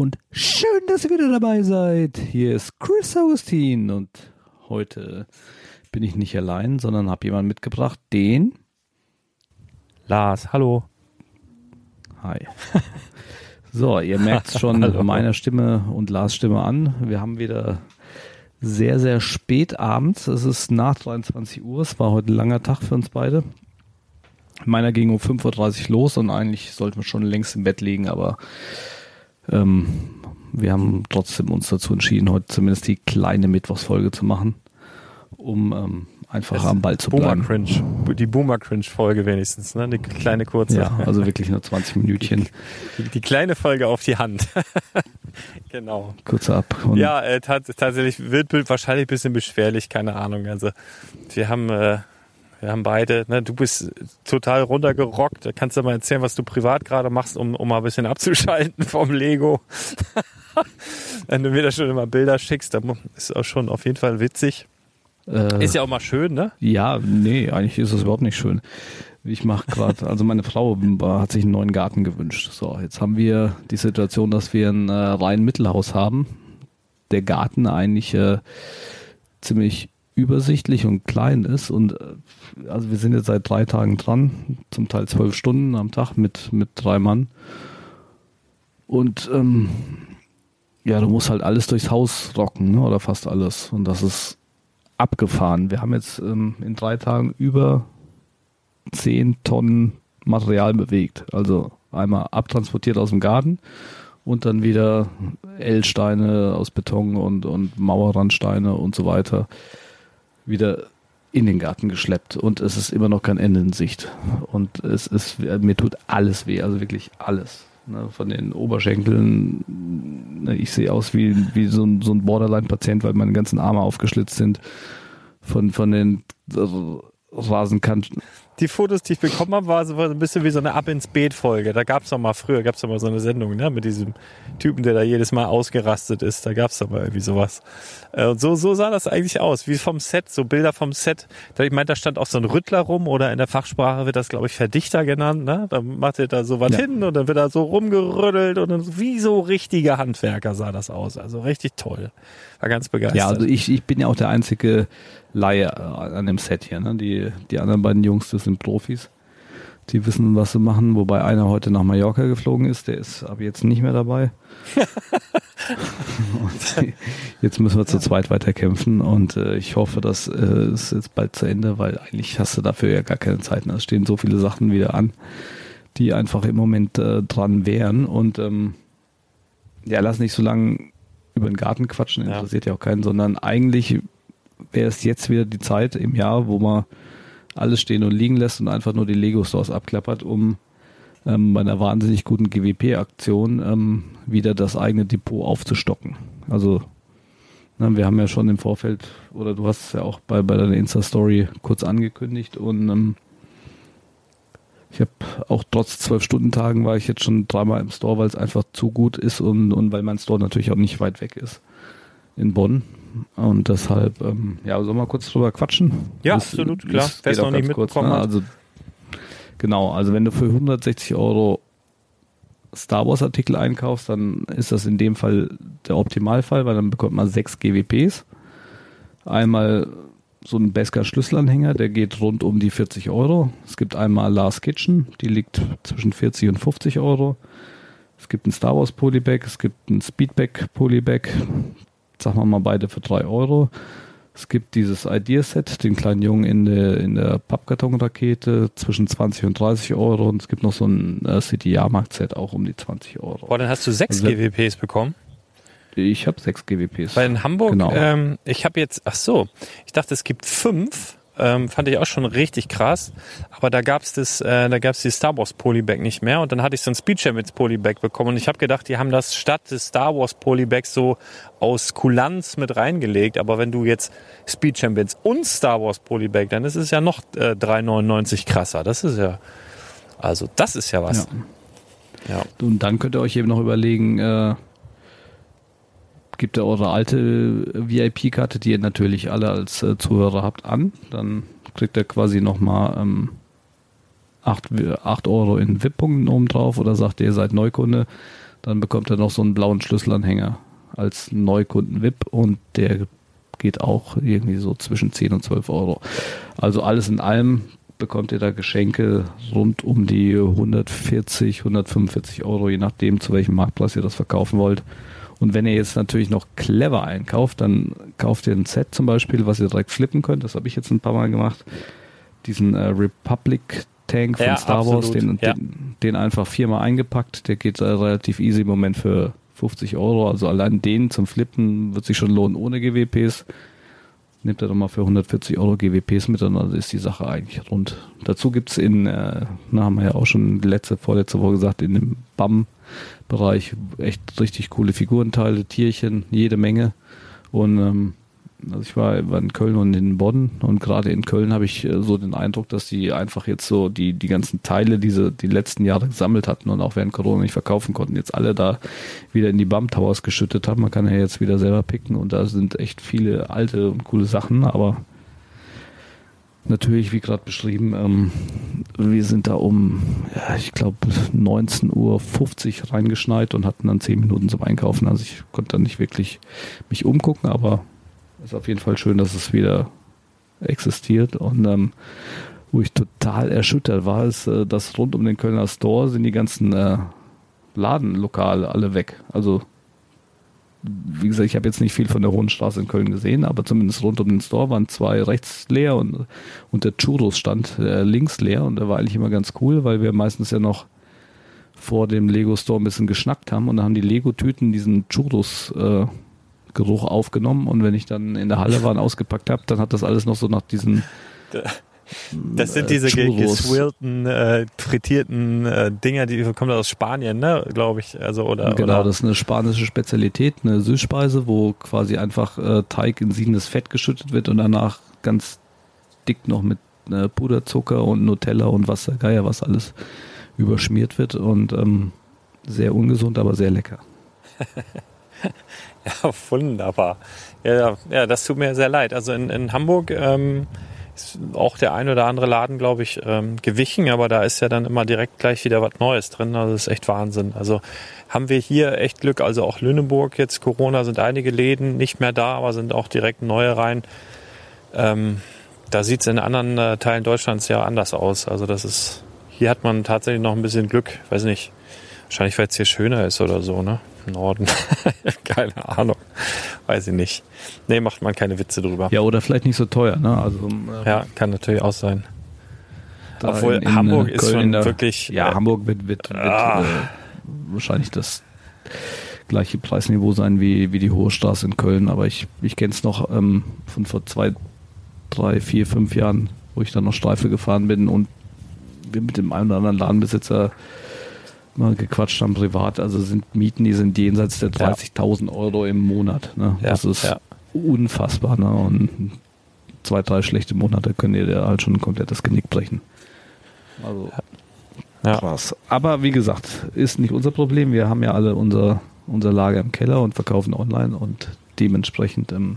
und schön, dass ihr wieder dabei seid. Hier ist Chris Augustin und heute bin ich nicht allein, sondern habe jemanden mitgebracht, den Lars. Hallo. Hi. so, ihr merkt es schon meiner Stimme und Lars Stimme an. Wir haben wieder sehr, sehr spät abends. Es ist nach 23 Uhr. Es war heute ein langer Tag für uns beide. Meiner ging um 5.30 Uhr los und eigentlich sollten wir schon längst im Bett liegen, aber ähm, wir haben trotzdem uns dazu entschieden, heute zumindest die kleine Mittwochsfolge zu machen, um ähm, einfach am Ball zu Boomer bleiben. Cringe, die Boomer Cringe Folge wenigstens, ne? Eine kleine kurze. Ja, also wirklich nur 20 Minütchen. Die, die kleine Folge auf die Hand. genau. Kurz ab. Ja, äh, tatsächlich wird wahrscheinlich ein bisschen beschwerlich, keine Ahnung. Also wir haben äh, wir haben beide, ne, du bist total runtergerockt. Da kannst du mal erzählen, was du privat gerade machst, um, um mal ein bisschen abzuschalten vom Lego. Wenn du mir da schon immer Bilder schickst, dann ist auch schon auf jeden Fall witzig. Äh, ist ja auch mal schön, ne? Ja, nee, eigentlich ist es überhaupt nicht schön. Ich mache gerade, also meine Frau hat sich einen neuen Garten gewünscht. So, jetzt haben wir die Situation, dass wir ein äh, rein Mittelhaus haben. Der Garten eigentlich äh, ziemlich übersichtlich und klein ist und äh, also wir sind jetzt seit drei Tagen dran, zum Teil zwölf Stunden am Tag mit, mit drei Mann. Und ähm, ja, du musst halt alles durchs Haus rocken, ne? oder fast alles. Und das ist abgefahren. Wir haben jetzt ähm, in drei Tagen über 10 Tonnen Material bewegt. Also einmal abtransportiert aus dem Garten und dann wieder L-Steine aus Beton und, und Mauerrandsteine und so weiter wieder in den Garten geschleppt und es ist immer noch kein Ende in Sicht. Und es ist, mir tut alles weh, also wirklich alles. Ne, von den Oberschenkeln, ne, ich sehe aus wie, wie so ein, so ein Borderline-Patient, weil meine ganzen Arme aufgeschlitzt sind. Von, von den Rasenkanten, die Fotos, die ich bekommen habe, war so ein bisschen wie so eine Ab ins Beet-Folge. Da gab es doch mal früher, gab es doch mal so eine Sendung, ne? Mit diesem Typen, der da jedes Mal ausgerastet ist. Da gab es doch mal irgendwie sowas. Äh, und so, so sah das eigentlich aus, wie vom Set, so Bilder vom Set. Ich meine, da stand auch so ein Rüttler rum oder in der Fachsprache wird das, glaube ich, Verdichter genannt. Ne? Da macht er da so was ja. hin und dann wird da so rumgerüttelt und dann wie so richtige Handwerker sah das aus. Also richtig toll. War ganz begeistert. Ja, also ich, ich bin ja auch der einzige Laie äh, an dem Set hier. Ne? Die, die anderen beiden Jungs, das sind Profis. Die wissen, was sie machen, wobei einer heute nach Mallorca geflogen ist, der ist aber jetzt nicht mehr dabei. jetzt müssen wir zu zweit weiterkämpfen und äh, ich hoffe, dass äh, es jetzt bald zu Ende, weil eigentlich hast du dafür ja gar keine Zeit. Es stehen so viele Sachen wieder an, die einfach im Moment äh, dran wären und ähm, ja, lass nicht so lange über den Garten quatschen, interessiert ja, ja auch keinen, sondern eigentlich wäre es jetzt wieder die Zeit im Jahr, wo man alles stehen und liegen lässt und einfach nur die Lego-Stores abklappert, um ähm, bei einer wahnsinnig guten GWP-Aktion ähm, wieder das eigene Depot aufzustocken. Also na, wir haben ja schon im Vorfeld, oder du hast es ja auch bei, bei deiner Insta-Story kurz angekündigt und ähm, ich habe auch trotz zwölf Stunden Tagen war ich jetzt schon dreimal im Store, weil es einfach zu gut ist und, und weil mein Store natürlich auch nicht weit weg ist in Bonn. Und deshalb, ähm, ja, sollen wir kurz drüber quatschen? Ja, das, absolut, klar. Wer es noch nicht mitbekommen ne? hat. Also, genau, also wenn du für 160 Euro Star Wars Artikel einkaufst, dann ist das in dem Fall der Optimalfall, weil dann bekommt man sechs GWPs. Einmal so ein Beskar Schlüsselanhänger, der geht rund um die 40 Euro. Es gibt einmal Last Kitchen, die liegt zwischen 40 und 50 Euro. Es gibt ein Star Wars Polybag, es gibt ein Speedback Polybag, sagen wir mal beide für drei Euro. Es gibt dieses Ideaset, den kleinen Jungen in der, in der Pappkartonrakete zwischen 20 und 30 Euro und es gibt noch so ein äh, City Jahrmarkt Set auch um die 20 Euro. Boah, dann hast du sechs also, GWPs bekommen? Ich habe sechs GWPs. Weil in Hamburg, genau. ähm, ich habe jetzt, ach so, ich dachte, es gibt fünf ähm, fand ich auch schon richtig krass. Aber da gab's das, äh, da gab's die Star Wars Polybag nicht mehr. Und dann hatte ich so ein Speed Champions Polybag bekommen. Und ich habe gedacht, die haben das statt des Star Wars Polybags so aus Kulanz mit reingelegt. Aber wenn du jetzt Speed Champions und Star Wars Polybag, dann ist es ja noch äh, 3,99 krasser. Das ist ja, also das ist ja was. Ja. ja. Und dann könnt ihr euch eben noch überlegen, äh, gebt ihr eure alte VIP-Karte, die ihr natürlich alle als äh, Zuhörer habt, an. Dann kriegt ihr quasi nochmal ähm, 8, 8 Euro in VIP-Punkten oben drauf oder sagt ihr, ihr seid Neukunde, dann bekommt ihr noch so einen blauen Schlüsselanhänger als Neukunden-VIP und der geht auch irgendwie so zwischen 10 und 12 Euro. Also alles in allem bekommt ihr da Geschenke rund um die 140, 145 Euro, je nachdem, zu welchem Marktpreis ihr das verkaufen wollt. Und wenn ihr jetzt natürlich noch clever einkauft, dann kauft ihr ein Set zum Beispiel, was ihr direkt flippen könnt. Das habe ich jetzt ein paar Mal gemacht. Diesen äh, Republic Tank von ja, Star Wars, den, ja. den, den, einfach viermal eingepackt. Der geht äh, relativ easy im Moment für 50 Euro. Also allein den zum Flippen wird sich schon lohnen ohne GWPs nimmt er doch mal für 140 Euro GWPs mit, dann ist die Sache eigentlich rund. Dazu gibt's in, äh, na, haben wir ja auch schon letzte, vorletzte Woche gesagt, in dem BAM-Bereich echt richtig coole Figurenteile, Tierchen, jede Menge. Und ähm, also ich war, war in Köln und in Bonn und gerade in Köln habe ich äh, so den Eindruck, dass die einfach jetzt so die, die ganzen Teile, die sie die letzten Jahre gesammelt hatten und auch während Corona nicht verkaufen konnten, jetzt alle da wieder in die BAM Towers geschüttet haben. Man kann ja jetzt wieder selber picken und da sind echt viele alte und coole Sachen, aber natürlich, wie gerade beschrieben, ähm, wir sind da um, ja, ich glaube, 19.50 Uhr reingeschneit und hatten dann 10 Minuten zum Einkaufen. Also ich konnte dann nicht wirklich mich umgucken, aber ist auf jeden Fall schön, dass es wieder existiert. Und ähm, wo ich total erschüttert war, ist, äh, dass rund um den Kölner Store sind die ganzen äh, Ladenlokale alle weg. Also wie gesagt, ich habe jetzt nicht viel von der Hohen Straße in Köln gesehen, aber zumindest rund um den Store waren zwei rechts leer und, und der Churros stand äh, links leer und der war eigentlich immer ganz cool, weil wir meistens ja noch vor dem Lego Store ein bisschen geschnackt haben und da haben die Lego-Tüten diesen Churros äh, Geruch aufgenommen und wenn ich dann in der Halle war und ausgepackt habe, dann hat das alles noch so nach diesen das sind diese äh, geswirlten, äh, frittierten äh, Dinger, die kommen aus Spanien, ne, glaube ich. Also oder genau, oder, das ist eine spanische Spezialität, eine Süßspeise, wo quasi einfach äh, Teig in siedendes Fett geschüttet wird und danach ganz dick noch mit äh, Puderzucker und Nutella und was der Geier was alles überschmiert wird und ähm, sehr ungesund, aber sehr lecker. ja, wunderbar. Ja, ja, das tut mir sehr leid. Also in, in Hamburg ähm, ist auch der ein oder andere Laden, glaube ich, ähm, gewichen, aber da ist ja dann immer direkt gleich wieder was Neues drin. Also das ist echt Wahnsinn. Also haben wir hier echt Glück. Also auch Lüneburg jetzt Corona sind einige Läden nicht mehr da, aber sind auch direkt neue rein. Ähm, da sieht es in anderen äh, Teilen Deutschlands ja anders aus. Also das ist, hier hat man tatsächlich noch ein bisschen Glück. Weiß nicht, wahrscheinlich weil es hier schöner ist oder so, ne? Norden. keine Ahnung. Weiß ich nicht. Nee, macht man keine Witze drüber. Ja, oder vielleicht nicht so teuer, ne? Also, äh, Ja, kann natürlich auch sein. Obwohl in- in, Hamburg äh, ist Köln schon in der- wirklich. Ja, äh, Hamburg wird, wird, wird Ah. äh, wahrscheinlich das gleiche Preisniveau sein wie, wie die Hohe Straße in Köln, aber ich, ich kenne es noch ähm, von vor zwei, drei, vier, fünf Jahren, wo ich dann noch Streife gefahren bin und wir mit dem einen oder anderen Ladenbesitzer mal gequatscht haben privat. Also sind Mieten, die sind jenseits der Ja. 30.000 Euro im Monat. Ne? Ja, das ist ja. unfassbar. Ne? Und zwei, drei schlechte Monate können dir da halt schon ein komplettes Genick brechen. Also Ja. krass. Aber wie gesagt, ist nicht unser Problem. Wir haben ja alle unser, unser Lager im Keller und verkaufen online und dementsprechend ähm,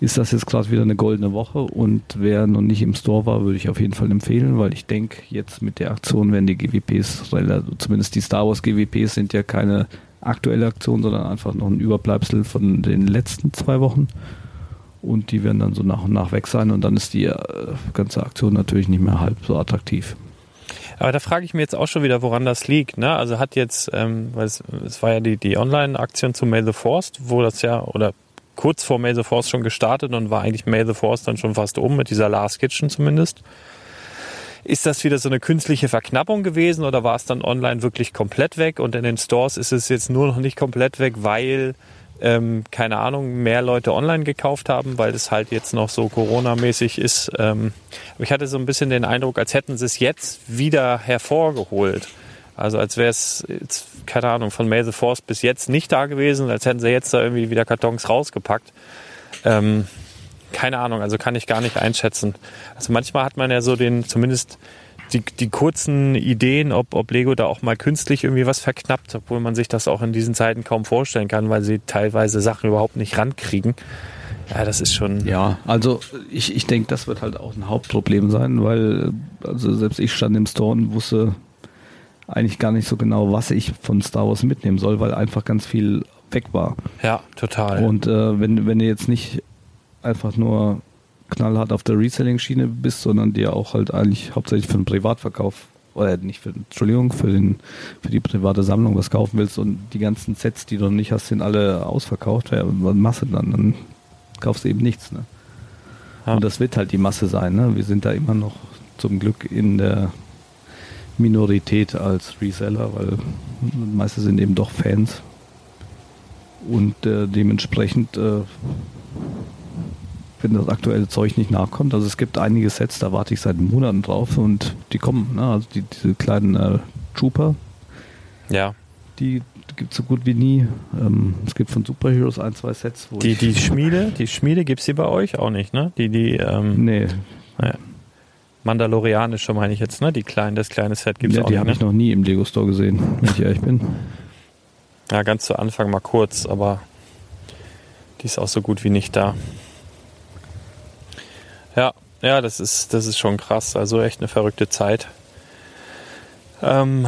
ist das jetzt gerade wieder eine goldene Woche und wer noch nicht im Store war, würde ich auf jeden Fall empfehlen, weil ich denke, jetzt mit der Aktion werden die GWPs, zumindest die Star Wars GWPs sind ja keine aktuelle Aktion, sondern einfach noch ein Überbleibsel von den letzten zwei Wochen und die werden dann so nach und nach weg sein und dann ist die äh, ganze Aktion natürlich nicht mehr halb so attraktiv. Aber da frage ich mich jetzt auch schon wieder, woran das liegt. Ne? Also hat jetzt, ähm, weil es, es war ja die, die Online-Aktion zu May the Force, wo das ja, oder kurz vor May the Force schon gestartet und war eigentlich May the Force dann schon fast um, mit dieser Last Kitchen zumindest. Ist das wieder so eine künstliche Verknappung gewesen oder war es dann online wirklich komplett weg und in den Stores ist es jetzt nur noch nicht komplett weg, weil, ähm, keine Ahnung, mehr Leute online gekauft haben, weil es halt jetzt noch so Corona-mäßig ist. Ähm, aber ich hatte so ein bisschen den Eindruck, als hätten sie es jetzt wieder hervorgeholt. Also als wäre es, keine Ahnung, von the Force bis jetzt nicht da gewesen, als hätten sie jetzt da irgendwie wieder Kartons rausgepackt. Ähm, keine Ahnung, also kann ich gar nicht einschätzen. Also manchmal hat man ja so den, zumindest die, die kurzen Ideen, ob, ob Lego da auch mal künstlich irgendwie was verknappt, obwohl man sich das auch in diesen Zeiten kaum vorstellen kann, weil sie teilweise Sachen überhaupt nicht rankriegen. Ja, das ist schon. Ja, also ich, ich denke, das wird halt auch ein Hauptproblem sein, weil also selbst ich stand im Store und wusste eigentlich gar nicht so genau, was ich von Star Wars mitnehmen soll, weil einfach ganz viel weg war. Ja, total. Und äh, wenn, wenn du jetzt nicht einfach nur knallhart auf der Reselling-Schiene bist, sondern dir auch halt eigentlich hauptsächlich für den Privatverkauf oder nicht für, Entschuldigung, für, den, für die private Sammlung was kaufen willst und die ganzen Sets, die du noch nicht hast, sind alle ausverkauft, ja, was machst du dann? Dann kaufst du eben nichts. Ne? Ja. Und das wird halt die Masse sein. Ne? Wir sind da immer noch zum Glück in der Minorität als Reseller, weil die meisten sind eben doch Fans. Und äh, dementsprechend, äh, wenn das aktuelle Zeug nicht nachkommt, also es gibt einige Sets, da warte ich seit Monaten drauf und die kommen. Ne? Also die, diese kleinen äh, Trooper, ja. die gibt es so gut wie nie. Ähm, es gibt von Superheroes ein, zwei Sets, wo Die, ich, die Schmiede, die Schmiede gibt's die bei euch auch nicht, ne? Die, die, ähm, Nee, Mandalorianische meine ich jetzt, ne? Die kleinen, das kleine Set gibt's ja, auch die nicht. habe Ne? ich noch nie im Lego Store gesehen, wenn ich ehrlich bin. Ja, ganz zu Anfang mal kurz, aber die ist auch so gut wie nicht da. Ja, ja, das ist, das ist schon krass. Also echt eine verrückte Zeit. Ähm,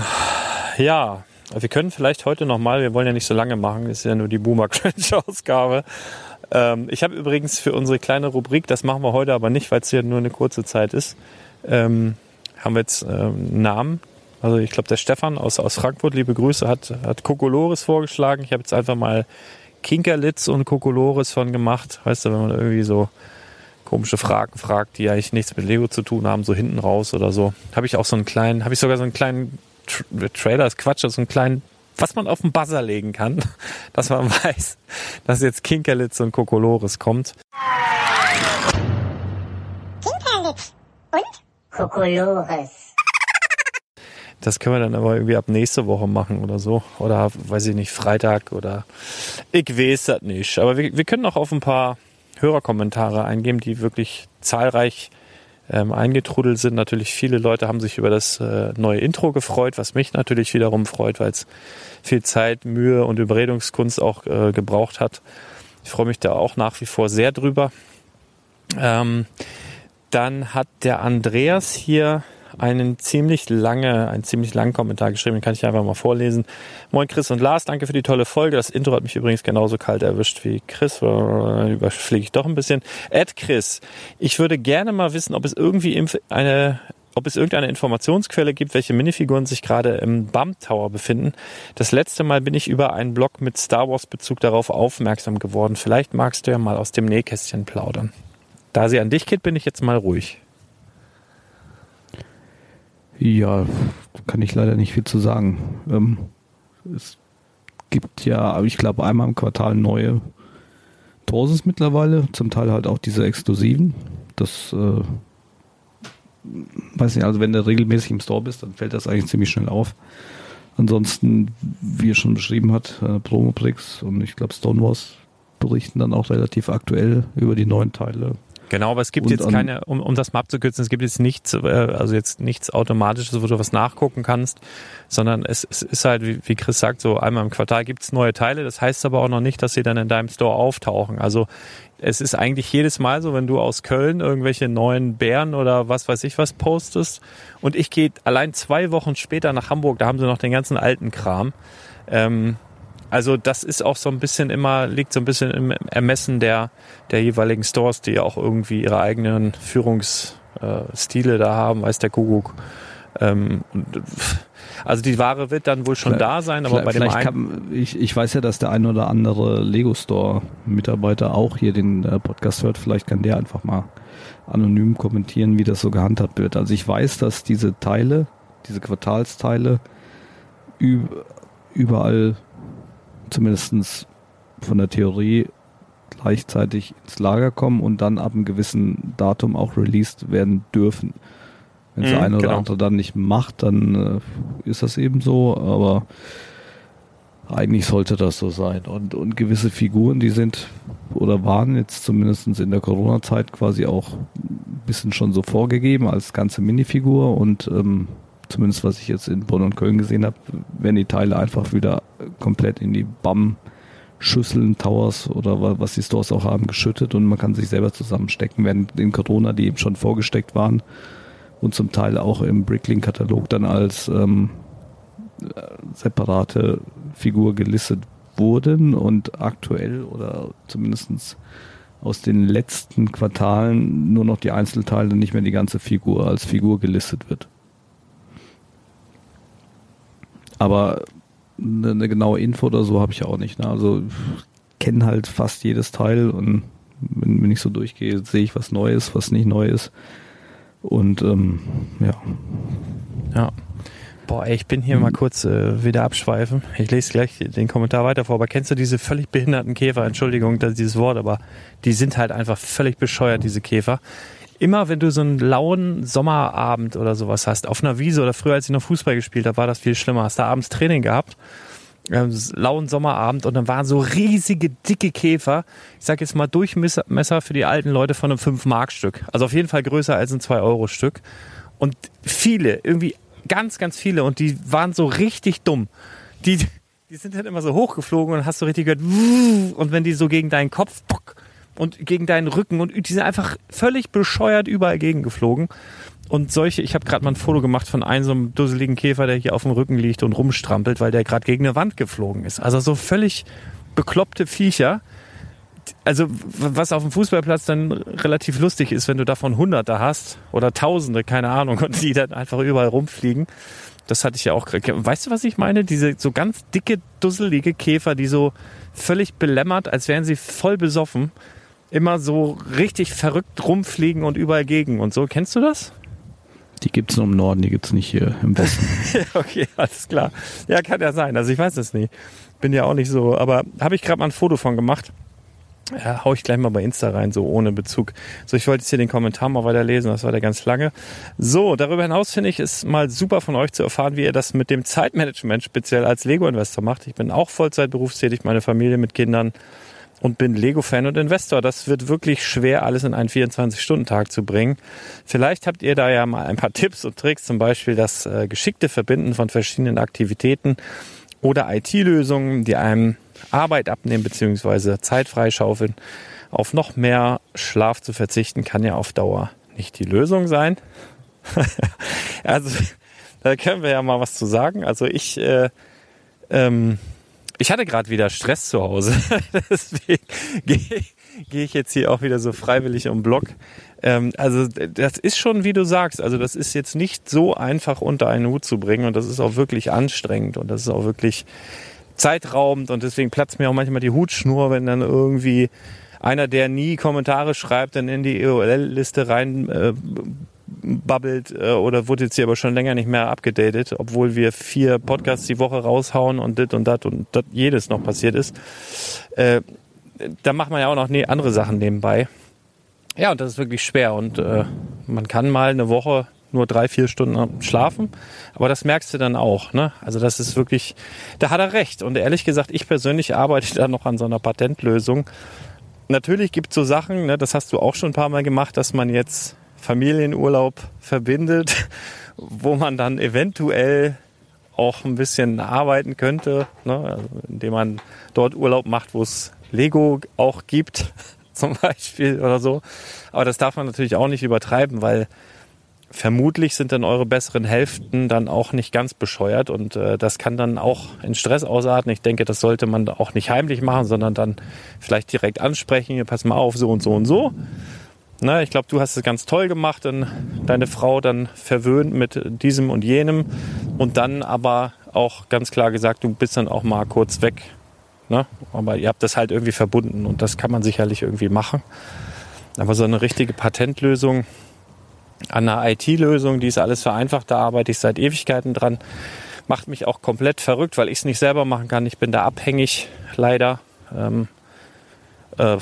ja, wir können vielleicht heute nochmal, wir wollen ja nicht so lange machen, ist ja nur die Boomer Crunch Ausgabe. Ähm, ich habe übrigens für unsere kleine Rubrik, das machen wir heute aber nicht, weil es ja nur eine kurze Zeit ist, ähm, haben wir jetzt ähm, einen Namen. Also ich glaube, der Stefan aus, aus Frankfurt, liebe Grüße, hat, hat Kokolores vorgeschlagen. Ich habe jetzt einfach mal Kinkerlitz und Kokolores von gemacht. Weißt du, wenn man irgendwie so komische Fragen fragt, die eigentlich nichts mit Lego zu tun haben, so hinten raus oder so. Habe ich auch so einen kleinen, habe ich sogar so einen kleinen Tra Trailer, ist Quatsch, so einen kleinen, was man auf den Buzzer legen kann, dass man weiß, dass jetzt Kinkerlitz und Kokolores kommt. Kinkerlitz und Kokolores. Das können wir dann aber irgendwie ab nächste Woche machen oder so. Oder weiß ich nicht, Freitag oder ich weiß das nicht. Aber wir, wir können auch auf ein paar Hörerkommentare eingeben, die wirklich zahlreich ähm, eingetrudelt sind. Natürlich viele Leute haben sich über das äh, neue Intro gefreut, was mich natürlich wiederum freut, weil es viel Zeit, Mühe und Überredungskunst auch äh, gebraucht hat. Ich freue mich da auch nach wie vor sehr drüber. Ähm, dann hat der Andreas hier einen ziemlich lange, einen ziemlich langen Kommentar geschrieben, den kann ich einfach mal vorlesen. Moin Chris und Lars, danke für die tolle Folge. Das Intro hat mich übrigens genauso kalt erwischt wie Chris. Überfliege ich doch ein bisschen. Ed Chris, ich würde gerne mal wissen, ob es irgendwie eine ob es irgendeine Informationsquelle gibt, welche Minifiguren sich gerade im Bump Tower befinden. Das letzte Mal bin ich über einen Blog mit Star Wars Bezug darauf aufmerksam geworden. Vielleicht magst du ja mal aus dem Nähkästchen plaudern. Da sie an dich geht, bin ich jetzt mal ruhig. Ja, kann ich leider nicht viel zu sagen. Ähm, es gibt ja, ich glaube, einmal im Quartal neue Torsos mittlerweile, zum Teil halt auch diese exklusiven. Das äh, weiß nicht, also wenn du regelmäßig im Store bist, dann fällt das eigentlich ziemlich schnell auf. Ansonsten, wie er schon beschrieben hat, äh, Promoprix und ich glaube Stonewalls berichten dann auch relativ aktuell über die neuen Teile. Genau, aber es gibt und jetzt keine, um, um das mal abzukürzen, es gibt jetzt nichts, äh, also jetzt nichts Automatisches, wo du was nachgucken kannst, sondern es, es ist halt, wie, wie Chris sagt, so einmal im Quartal gibt's neue Teile. Das heißt aber auch noch nicht, dass sie dann in deinem Store auftauchen. Also es ist eigentlich jedes Mal so, wenn du aus Köln irgendwelche neuen Bären oder was weiß ich was postest und ich gehe allein zwei Wochen später nach Hamburg, da haben sie noch den ganzen alten Kram. Ähm, also das ist auch so ein bisschen immer, liegt so ein bisschen im Ermessen der, der jeweiligen Stores, die ja auch irgendwie ihre eigenen Führungsstile da haben, weiß der Kuckuck. Ähm, also die Ware wird dann wohl schon vielleicht, da sein, aber bei dem kann, ich, ich weiß ja, dass der ein oder andere Lego Store Mitarbeiter auch hier den äh, Podcast hört. Vielleicht kann der einfach mal anonym kommentieren, wie das so gehandhabt wird. Also ich weiß, dass diese Teile, diese Quartalsteile überall zumindest von der Theorie gleichzeitig ins Lager kommen und dann ab einem gewissen Datum auch released werden dürfen. Wenn es mhm, eine oder genau. andere dann nicht macht, dann äh, ist das eben so, aber eigentlich sollte das so sein. Und, und gewisse Figuren, die sind oder waren jetzt zumindest in der Corona-Zeit quasi auch ein bisschen schon so vorgegeben als ganze Minifigur und ähm, zumindest was ich jetzt in Bonn und Köln gesehen habe, werden die Teile einfach wieder komplett in die BAM Schüsseln, Towers oder was die Stores auch haben, geschüttet und man kann sich selber zusammenstecken, während in Corona die eben schon vorgesteckt waren und zum Teil auch im Bricklink-Katalog dann als ähm, separate Figur gelistet wurden und aktuell oder zumindest aus den letzten Quartalen nur noch die Einzelteile, nicht mehr die ganze Figur als Figur gelistet wird. Aber eine, eine genaue Info oder so habe ich auch nicht. Ne? Also kenne halt fast jedes Teil und wenn, wenn ich so durchgehe, sehe ich was Neues, was nicht neu ist. Und ähm, ja. Ja. Boah, ey, ich bin hier mal kurz äh, wieder abschweifen. Ich lese gleich den Kommentar weiter vor. Aber kennst du diese völlig behinderten Käfer? Entschuldigung, dieses Wort, aber die sind halt einfach völlig bescheuert, diese Käfer immer, wenn du so einen lauen Sommerabend oder sowas hast, auf einer Wiese oder früher, als ich noch Fußball gespielt habe, war das viel schlimmer. Hast da abends Training gehabt, äh, lauen Sommerabend und dann waren so riesige, dicke Käfer. Ich sag jetzt mal Durchmesser für die alten Leute von einem 5-Mark-Stück. Also auf jeden Fall größer als ein 2-Euro-Stück. Und viele, irgendwie ganz, ganz viele und die waren so richtig dumm. Die, die sind dann immer so hochgeflogen und hast so richtig gehört, und wenn die so gegen deinen Kopf, und gegen deinen Rücken und die sind einfach völlig bescheuert überall gegengeflogen. Und solche, ich habe gerade mal ein Foto gemacht von einem so einem dusseligen Käfer, der hier auf dem Rücken liegt und rumstrampelt, weil der gerade gegen eine Wand geflogen ist. Also so völlig bekloppte Viecher. Also was auf dem Fußballplatz dann relativ lustig ist, wenn du davon Hunderte hast oder Tausende, keine Ahnung, und die dann einfach überall rumfliegen. Das hatte ich ja auch. Weißt du, was ich meine? Diese so ganz dicke, dusselige Käfer, die so völlig belämmert, als wären sie voll besoffen, immer so richtig verrückt rumfliegen und überall gegen und so. Kennst du das? Die gibt es nur im Norden, die gibt es nicht hier im Westen. okay, alles klar. Ja, kann ja sein. Also ich weiß es nicht. Bin ja auch nicht so, aber habe ich gerade mal ein Foto von gemacht. Ja, hau ich gleich mal bei Insta rein, so ohne Bezug. So, ich wollte jetzt hier den Kommentar mal weiterlesen, das war der ganz lange. So, darüber hinaus finde ich es mal super von euch zu erfahren, wie ihr das mit dem Zeitmanagement speziell als Lego-Investor macht. Ich bin auch Vollzeit berufstätig, meine Familie mit Kindern und bin Lego-Fan und Investor. Das wird wirklich schwer, alles in einen 24-Stunden-Tag zu bringen. Vielleicht habt ihr da ja mal ein paar Tipps und Tricks, zum Beispiel das äh, geschickte Verbinden von verschiedenen Aktivitäten oder IT-Lösungen, die einem Arbeit abnehmen bzw. Zeit freischaufeln. Auf noch mehr Schlaf zu verzichten kann ja auf Dauer nicht die Lösung sein. also da können wir ja mal was zu sagen. Also ich äh, ähm, ich hatte gerade wieder Stress zu Hause, deswegen gehe geh ich jetzt hier auch wieder so freiwillig um Block. Ähm, also das ist schon, wie du sagst, also das ist jetzt nicht so einfach unter einen Hut zu bringen. Und das ist auch wirklich anstrengend. Und das ist auch wirklich zeitraubend. Und deswegen platzt mir auch manchmal die Hutschnur, wenn dann irgendwie einer, der nie Kommentare schreibt, dann in die EOL-Liste rein äh, babbelt äh, oder wurde jetzt hier aber schon länger nicht mehr abgedatet, obwohl wir vier Podcasts die Woche raushauen und dit und dat und dat jedes noch passiert ist. Äh, da macht man ja auch noch ne andere Sachen nebenbei. Ja, und das ist wirklich schwer und äh, man kann mal eine Woche nur drei, vier Stunden schlafen. Aber das merkst du dann auch. Ne? Also das ist wirklich, da hat er recht. Und ehrlich gesagt, ich persönlich arbeite da noch an so einer Patentlösung. Natürlich gibt es so Sachen, ne, das hast du auch schon ein paar Mal gemacht, dass man jetzt Familienurlaub verbindet, wo man dann eventuell auch ein bisschen arbeiten könnte, ne? also indem man dort Urlaub macht, wo es Lego auch gibt, zum Beispiel oder so. Aber das darf man natürlich auch nicht übertreiben, weil vermutlich sind dann eure besseren Hälften dann auch nicht ganz bescheuert und äh, das kann dann auch in Stress ausarten. Ich denke, das sollte man auch nicht heimlich machen, sondern dann vielleicht direkt ansprechen, pass mal auf, so und so und so. Na, ich glaube, du hast es ganz toll gemacht und deine Frau dann verwöhnt mit diesem und jenem und dann aber auch ganz klar gesagt, du bist dann auch mal kurz weg. Ne? Aber ihr habt das halt irgendwie verbunden und das kann man sicherlich irgendwie machen. Aber so eine richtige Patentlösung, an einer IT-Lösung, die ist alles vereinfacht. Da arbeite ich seit Ewigkeiten dran. Macht mich auch komplett verrückt, weil ich es nicht selber machen kann. Ich bin da abhängig, leider. Ähm, äh,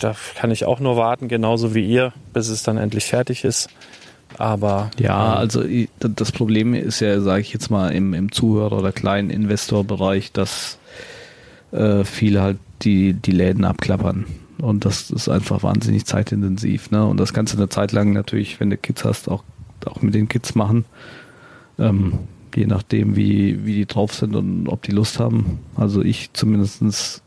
da kann ich auch nur warten, genauso wie ihr, bis es dann endlich fertig ist. Aber ja, ähm, also das Problem ist ja, sage ich jetzt mal, im, im Zuhörer- oder kleinen Investorbereich, dass äh, viele halt die, die Läden abklappern. Und das ist einfach wahnsinnig zeitintensiv. Ne? Und das kannst du eine Zeit lang natürlich, wenn du Kids hast, auch, auch mit den Kids machen. Ähm, je nachdem, wie, wie die drauf sind und ob die Lust haben. Also ich zumindestens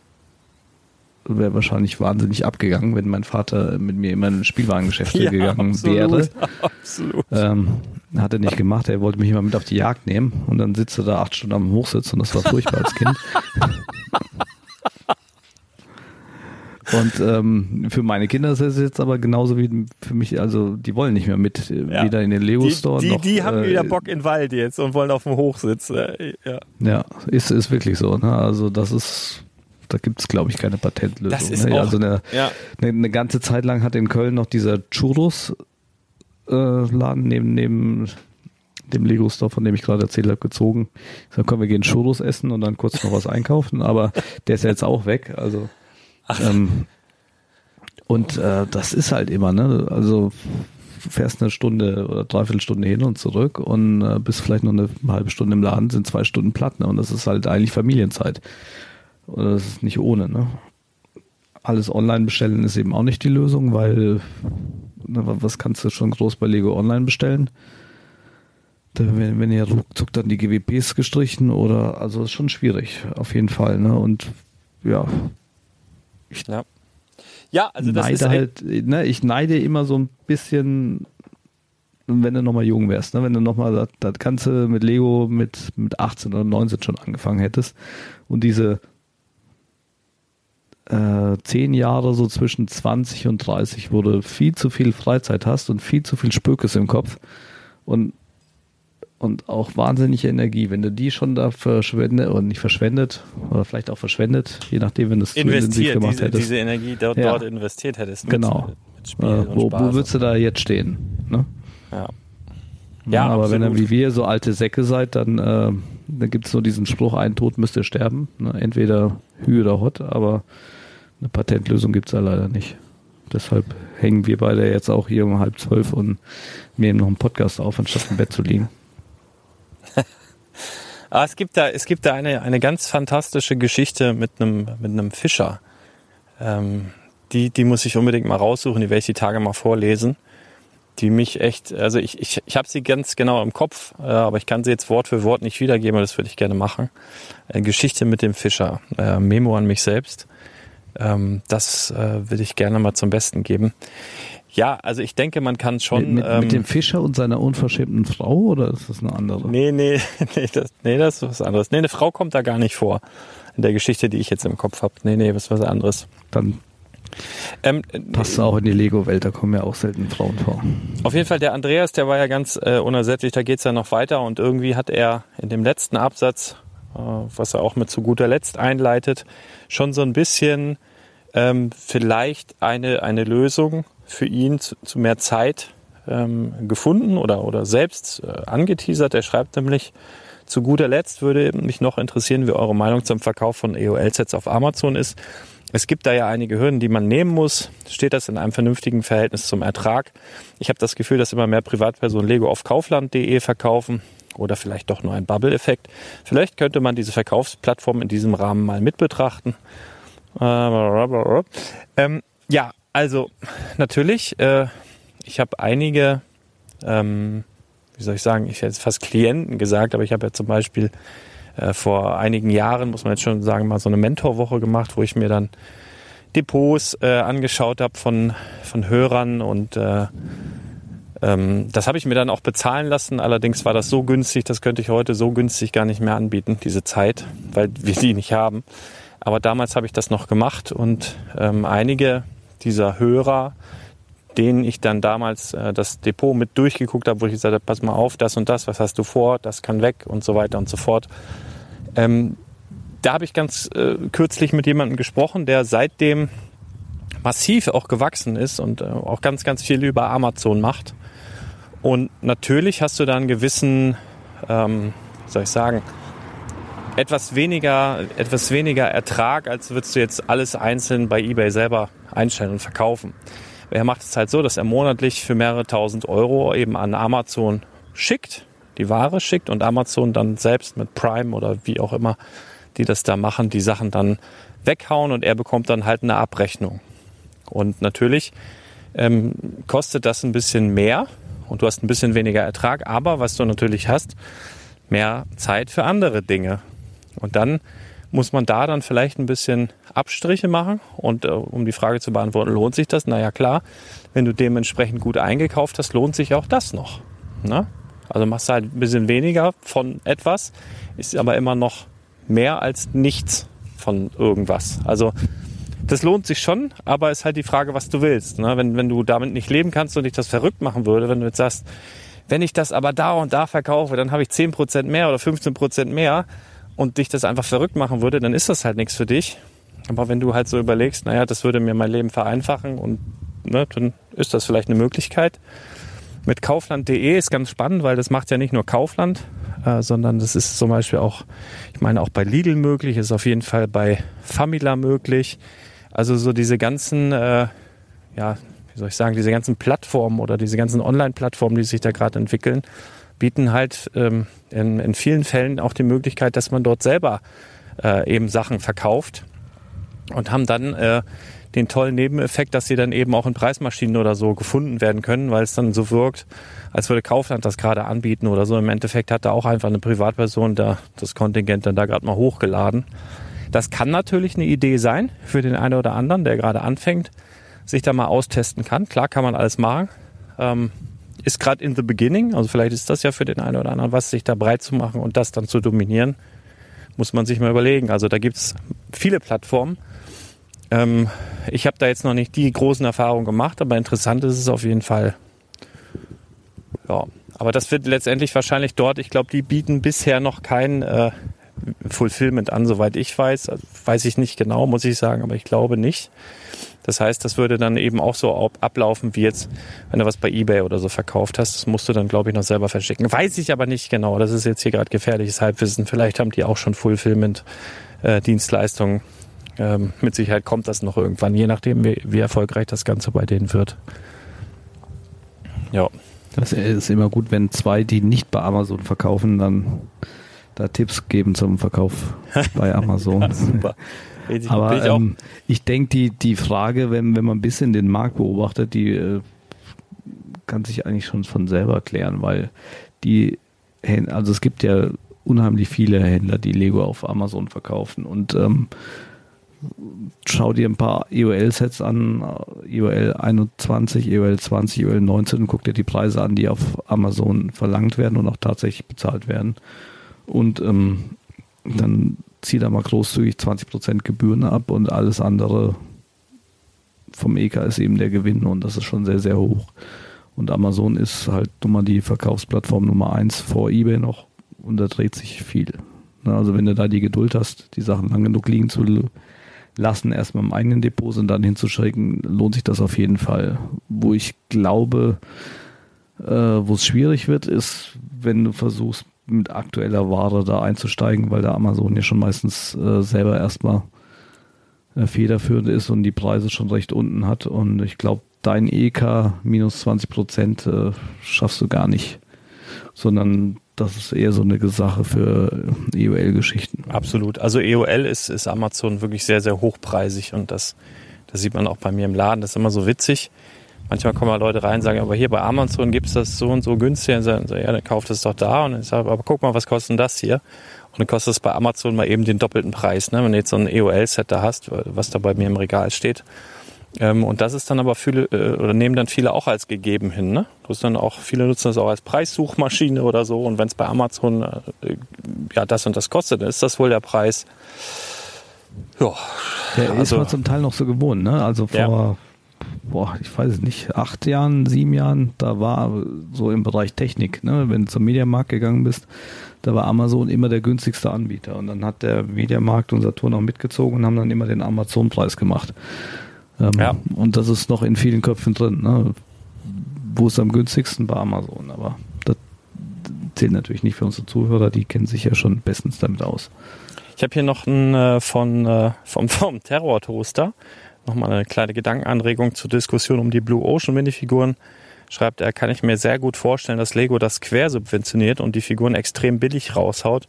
wäre wahrscheinlich wahnsinnig abgegangen, wenn mein Vater mit mir immer in ein Spielwarengeschäft ja, gegangen absolut, wäre. Absolut. Ähm, hat er nicht gemacht, er wollte mich immer mit auf die Jagd nehmen und dann sitzt er da acht Stunden am Hochsitz und das war furchtbar als Kind. Und ähm, für meine Kinder ist es jetzt aber genauso wie für mich, also die wollen nicht mehr mit, äh, ja. weder in den Lego Store die, die, noch. Die haben äh, wieder Bock in den Wald jetzt und wollen auf dem Hochsitz. Äh, ja, ja ist, ist wirklich so. Ne? Also das ist, da gibt es glaube ich keine Patentlösung. Das ist ne? auch, also eine, ja. eine, eine, ganze Zeit lang hat in Köln noch dieser Churros äh, neben, neben dem Lego Store, von dem ich gerade erzählt habe, gezogen. Ich sag, komm, wir gehen Churros essen und dann kurz noch was einkaufen, aber der ist ja jetzt auch weg. Also ähm, und äh, das ist halt immer, ne? Also fährst eine Stunde oder dreiviertel Stunde hin und zurück und äh, bist vielleicht noch eine halbe Stunde im Laden, sind zwei Stunden platt, ne? Und das ist halt eigentlich Familienzeit. Und das ist nicht ohne, ne? Alles online bestellen ist eben auch nicht die Lösung, weil ne, was kannst du schon groß bei Lego online bestellen? Da, wenn, wenn ihr ruckzuck dann die GWPs gestrichen oder also ist schon schwierig, auf jeden Fall, ne? Und ja, ich ja. Ja, also das neide ist halt, ne, ich neide immer so ein bisschen, wenn du nochmal jung wärst, ne, wenn du nochmal das, das Ganze mit Lego mit, mit 18 oder 19 schon angefangen hättest und diese äh, zehn Jahre so zwischen 20 und 30, wo du viel zu viel Freizeit hast und viel zu viel Spökes im Kopf und und auch wahnsinnige Energie. Wenn du die schon da verschwendet oder nicht verschwendet oder vielleicht auch verschwendet, je nachdem, wenn du es zu intensiv Investiert, gemacht diese, hättest. diese Energie dort, Ja. dort investiert hättest. Mit, Genau. Mit äh, wo, wo würdest du da jetzt stehen? Ne? ja. Ja, aber wenn ihr absolut. wie wir so alte Säcke seid, dann, äh, dann gibt es nur diesen Spruch, ein Tod müsst ihr sterben. Ne? Entweder Hü oder Hot, aber eine Patentlösung gibt es ja leider nicht. Deshalb hängen wir beide jetzt auch hier um halb zwölf und nehmen noch einen Podcast auf, anstatt im Bett zu liegen. Ah, es gibt da, es gibt da eine, eine ganz fantastische Geschichte mit einem, mit einem Fischer. Ähm, die, die muss ich unbedingt mal raussuchen, die werde ich die Tage mal vorlesen. Die mich echt, also ich, ich, ich habe sie ganz genau im Kopf, äh, aber ich kann sie jetzt Wort für Wort nicht wiedergeben, aber das würde ich gerne machen. Eine Geschichte mit dem Fischer, äh, Memo an mich selbst. Ähm, das äh, würde ich gerne mal zum Besten geben. Ja, also ich denke, man kann schon. mit, mit, ähm, mit dem Fischer und seiner unverschämten Frau oder ist das eine andere? Nee, nee, nee das, nee, das ist was anderes. Nee, eine Frau kommt da gar nicht vor. In der Geschichte, die ich jetzt im Kopf habe. Nee, nee, das ist was anderes. Dann Ähm, passt auch in die Lego-Welt, da kommen ja auch selten Frauen vor. auf jeden Fall, der Andreas, der war ja ganz äh, unersättlich, da geht's ja noch weiter und irgendwie hat er in dem letzten Absatz, äh, was er auch mit zu guter Letzt einleitet, schon so ein bisschen ähm, vielleicht eine, eine Lösung für ihn zu, zu mehr Zeit ähm, gefunden oder, oder selbst äh, angeteasert. Er schreibt nämlich, zu guter Letzt würde mich noch interessieren, wie eure Meinung zum Verkauf von EOL-Sets auf Amazon ist. Es gibt da ja einige Hürden, die man nehmen muss. Steht das in einem vernünftigen Verhältnis zum Ertrag? Ich habe das Gefühl, dass immer mehr Privatpersonen Lego auf kaufland.de verkaufen oder vielleicht doch nur ein Bubble-Effekt. Vielleicht könnte man diese Verkaufsplattform in diesem Rahmen mal mit betrachten. Ähm, ja, also natürlich, äh, ich habe einige, ähm, wie soll ich sagen, ich hätte jetzt fast Klienten gesagt, aber ich habe ja zum Beispiel äh, vor einigen Jahren, muss man jetzt schon sagen, mal so eine Mentorwoche gemacht, wo ich mir dann Depots äh, angeschaut habe von, von Hörern und äh, ähm, das habe ich mir dann auch bezahlen lassen. Allerdings war das so günstig, das könnte ich heute so günstig gar nicht mehr anbieten, diese Zeit, weil wir die nicht haben. Aber damals habe ich das noch gemacht und ähm, einige dieser Hörer, denen ich dann damals äh, das Depot mit durchgeguckt habe, wo ich gesagt habe, pass mal auf, das und das, was hast du vor, das kann weg und so weiter und so fort. Ähm, da habe ich ganz äh, kürzlich mit jemandem gesprochen, der seitdem massiv auch gewachsen ist und äh, auch ganz, ganz viel über Amazon macht. Und natürlich hast du da einen gewissen, ähm, soll ich sagen, etwas weniger, etwas weniger Ertrag, als würdest du jetzt alles einzeln bei eBay selber einstellen und verkaufen. Er macht es halt so, dass er monatlich für mehrere tausend Euro eben an Amazon schickt, die Ware schickt und Amazon dann selbst mit Prime oder wie auch immer, die das da machen, die Sachen dann weghauen und er bekommt dann halt eine Abrechnung. Und natürlich ähm, kostet das ein bisschen mehr und du hast ein bisschen weniger Ertrag, aber was du natürlich hast, mehr Zeit für andere Dinge. Und dann muss man da dann vielleicht ein bisschen Abstriche machen. Und äh, um die Frage zu beantworten, lohnt sich das? Naja, klar, wenn du dementsprechend gut eingekauft hast, lohnt sich auch das noch. Ne? Also machst du halt ein bisschen weniger von etwas, ist aber immer noch mehr als nichts von irgendwas. Also das lohnt sich schon, aber ist halt die Frage, was du willst. Ne? Wenn, wenn du damit nicht leben kannst und dich das verrückt machen würde, wenn du jetzt sagst, wenn ich das aber da und da verkaufe, dann habe ich 10% mehr oder 15% mehr und dich das einfach verrückt machen würde, dann ist das halt nichts für dich. Aber wenn du halt so überlegst, naja, das würde mir mein Leben vereinfachen und ne, dann ist das vielleicht eine Möglichkeit. Mit Kaufland.de ist ganz spannend, weil das macht ja nicht nur Kaufland, äh, sondern das ist zum Beispiel auch, ich meine, auch bei Lidl möglich, ist auf jeden Fall bei Famila möglich. Also so diese ganzen, äh, ja, wie soll ich sagen, diese ganzen Plattformen oder diese ganzen Online-Plattformen, die sich da gerade entwickeln, bieten halt ähm, in, in vielen Fällen auch die Möglichkeit, dass man dort selber äh, eben Sachen verkauft und haben dann äh, den tollen Nebeneffekt, dass sie dann eben auch in Preismaschinen oder so gefunden werden können, weil es dann so wirkt, als würde Kaufland das gerade anbieten oder so. Im Endeffekt hat da auch einfach eine Privatperson da das Kontingent dann da gerade mal hochgeladen. Das kann natürlich eine Idee sein für den einen oder anderen, der gerade anfängt, sich da mal austesten kann. Klar kann man alles machen. Ähm, ist gerade in the beginning, also vielleicht ist das ja für den einen oder anderen was, sich da breit zu machen und das dann zu dominieren, muss man sich mal überlegen. Also da gibt's viele Plattformen. Ähm, ich habe da jetzt noch nicht die großen Erfahrungen gemacht, aber interessant ist es auf jeden Fall. Ja, aber das wird letztendlich wahrscheinlich dort, ich glaube, die bieten bisher noch kein äh, Fulfillment an, soweit ich weiß. Also, weiß ich nicht genau, muss ich sagen, aber ich glaube nicht. Das heißt, das würde dann eben auch so ablaufen wie jetzt, wenn du was bei eBay oder so verkauft hast. Das musst du dann, glaube ich, noch selber verschicken. Weiß ich aber nicht genau. Das ist jetzt hier gerade gefährliches Halbwissen. Vielleicht haben die auch schon Fulfillment-Dienstleistungen. Ähm, mit Sicherheit kommt das noch irgendwann, je nachdem, wie, wie erfolgreich das Ganze bei denen wird. Ja. Das ist immer gut, wenn zwei, die nicht bei Amazon verkaufen, dann da Tipps geben zum Verkauf bei Amazon. ja, super. Ich, Aber ich, ähm, ich denke, die, die Frage, wenn, wenn man ein bisschen den Markt beobachtet, die äh, kann sich eigentlich schon von selber klären, weil die, also es gibt ja unheimlich viele Händler, die Lego auf Amazon verkaufen und ähm, schau dir ein paar EOL-Sets an, EOL 21, EOL 20, EOL 19 und guck dir die Preise an, die auf Amazon verlangt werden und auch tatsächlich bezahlt werden. Und ähm, dann zieh da mal großzügig 20% Gebühren ab und alles andere vom EK ist eben der Gewinn und das ist schon sehr, sehr hoch. Und Amazon ist halt nun mal die Verkaufsplattform Nummer eins vor eBay noch und da dreht sich viel. Also wenn du da die Geduld hast, die Sachen lang genug liegen zu lassen, erstmal im eigenen Depot und dann hinzuschicken, lohnt sich das auf jeden Fall. Wo ich glaube, äh, wo es schwierig wird, ist, wenn du versuchst, mit aktueller Ware da einzusteigen, weil der Amazon ja schon meistens äh, selber erstmal äh, federführend ist und die Preise schon recht unten hat. Und ich glaube, dein EK minus 20 Prozent äh, schaffst du gar nicht, sondern das ist eher so eine Sache für EOL-Geschichten. Absolut. Also EOL ist, ist Amazon wirklich sehr, sehr hochpreisig und das, das sieht man auch bei mir im Laden. Das ist immer so witzig. Manchmal kommen Leute rein und sagen, aber hier bei Amazon gibt es das so und so günstig. Und sagen, ja, dann kauft es doch da. Und ich sage, aber guck mal, was kostet denn das hier? Und dann kostet es bei Amazon mal eben den doppelten Preis. Ne? Wenn du jetzt so ein EOL-Set da hast, was da bei mir im Regal steht, ähm, und das ist dann aber viele, äh, oder nehmen dann viele auch als gegeben hin. Ne? Das dann auch, viele nutzen das auch als Preissuchmaschine oder so. Und wenn es bei Amazon äh, ja das und das kostet, dann ist das wohl der Preis. Ja, der also, ist man zum Teil noch so gewohnt, ne? Also vor, ja. Boah, ich weiß es nicht, acht Jahren, sieben Jahren, da war so im Bereich Technik, ne? Wenn du zum Mediamarkt gegangen bist, da war Amazon immer der günstigste Anbieter. Und dann hat der Mediamarkt und Saturn auch mitgezogen und haben dann immer den Amazon-Preis gemacht. Ähm, ja. Und das ist noch in vielen Köpfen drin. Ne? Wo ist am günstigsten? Bei Amazon. Aber das zählt natürlich nicht für unsere Zuhörer, die kennen sich ja schon bestens damit aus. Ich habe hier noch einen äh, von, äh, vom, vom Terror-Toaster. Nochmal eine kleine Gedankenanregung zur Diskussion um die Blue Ocean Minifiguren. Schreibt er, kann ich mir sehr gut vorstellen, dass Lego das quersubventioniert und die Figuren extrem billig raushaut.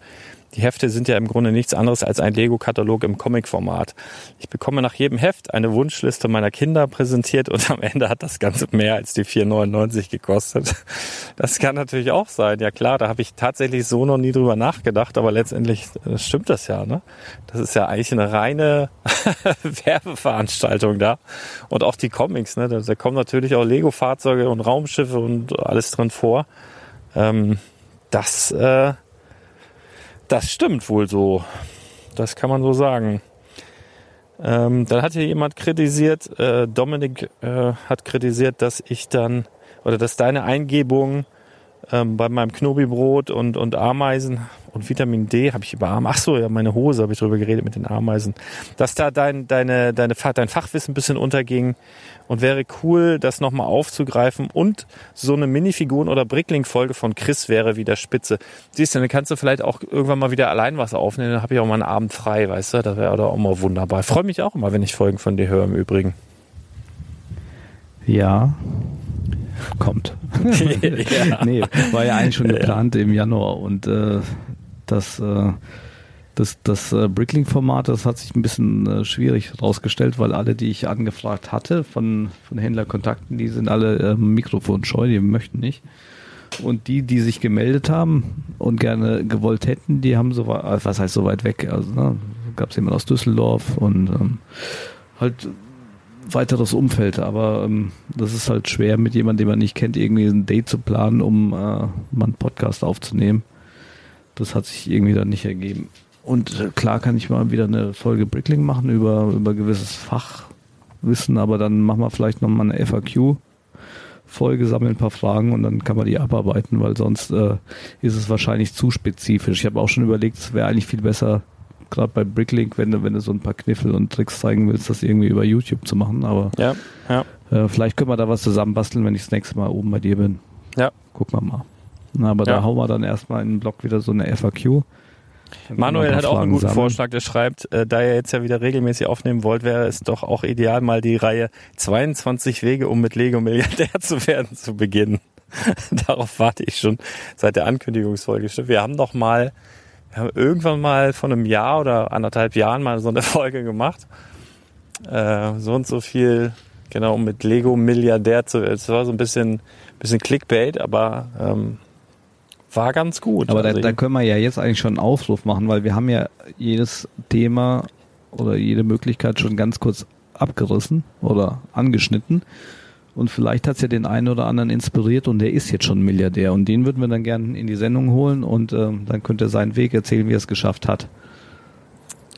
Die Hefte sind ja im Grunde nichts anderes als ein Lego-Katalog im Comic-Format. Ich bekomme nach jedem Heft eine Wunschliste meiner Kinder präsentiert und am Ende hat das Ganze mehr als die 4,99 gekostet. Das kann natürlich auch sein. Ja klar, da habe ich tatsächlich so noch nie drüber nachgedacht, aber letztendlich äh, stimmt das ja. Ne? Das ist ja eigentlich eine reine Werbeveranstaltung da. Und auch die Comics, ne? da, da kommen natürlich auch Lego-Fahrzeuge und Raumschiffe und alles drin vor. Ähm, das äh, das stimmt wohl so. Das kann man so sagen. Ähm, dann hat hier jemand kritisiert, äh, Dominik äh, hat kritisiert, dass ich dann, oder dass deine Eingebung ähm, bei meinem Knobibrot und, und Ameisen und Vitamin D habe ich über Ameisen, ach so, ja, meine Hose habe ich drüber geredet mit den Ameisen, dass da dein, deine, deine, dein Fachwissen ein bisschen unterging und wäre cool, das nochmal aufzugreifen und so eine Minifiguren- oder Brickling-Folge von Chris wäre wieder spitze. Siehst du, dann kannst du vielleicht auch irgendwann mal wieder allein was aufnehmen, dann habe ich auch mal einen Abend frei, weißt du, das wäre auch mal wunderbar. Ich freue mich auch immer, wenn ich Folgen von dir höre im Übrigen. Ja, kommt. ja. Nee, war ja eigentlich schon geplant im Januar und äh, das äh, das, das äh, Brickling-Format, das hat sich ein bisschen äh, schwierig herausgestellt, weil alle, die ich angefragt hatte von, von Händlerkontakten, die sind alle mikrofonscheu, die möchten nicht. Und die, die sich gemeldet haben und gerne gewollt hätten, die haben so weit, was heißt so weit weg? Also ne, gab es jemand aus Düsseldorf und ähm, halt weiteres Umfeld, aber ähm, das ist halt schwer, mit jemandem, den man nicht kennt, irgendwie ein Date zu planen, um äh, mal einen Podcast aufzunehmen. Das hat sich irgendwie dann nicht ergeben. Und äh, klar kann ich mal wieder eine Folge Brickling machen über, über gewisses Fachwissen, aber dann machen wir vielleicht nochmal eine FAQ. Folge, sammeln ein paar Fragen und dann kann man die abarbeiten, weil sonst äh, ist es wahrscheinlich zu spezifisch. Ich habe auch schon überlegt, es wäre eigentlich viel besser, gerade bei Bricklink, wenn du, wenn du so ein paar Kniffel und Tricks zeigen willst, das irgendwie über YouTube zu machen. Aber Ja, ja. äh, vielleicht können wir da was zusammenbasteln, wenn ich das nächste Mal oben bei dir bin. Ja. Gucken wir mal. Na, aber Ja. da hauen wir dann erstmal in den Blog wieder so eine FAQ. Manuel hat auch einen guten sammeln. Vorschlag, der schreibt, äh, da ihr jetzt ja wieder regelmäßig aufnehmen wollt, wäre es doch auch ideal, mal die Reihe 22 Wege, um mit Lego Milliardär zu werden, zu beginnen. Darauf warte ich schon seit der Ankündigungsfolge. Wir haben doch mal, wir haben irgendwann mal vor einem Jahr oder anderthalb Jahren mal so eine Folge gemacht. Äh, so und so viel, genau, um mit Lego Milliardär zu werden. Es war so ein bisschen, bisschen Clickbait, aber ähm, war ganz gut. Aber da, Also da können wir ja jetzt eigentlich schon einen Aufruf machen, weil wir haben ja jedes Thema oder jede Möglichkeit schon ganz kurz abgerissen oder angeschnitten. Und vielleicht hat es ja den einen oder anderen inspiriert und der ist jetzt schon Milliardär. Und den würden wir dann gerne in die Sendung holen und ähm, dann könnte er seinen Weg erzählen, wie er es geschafft hat.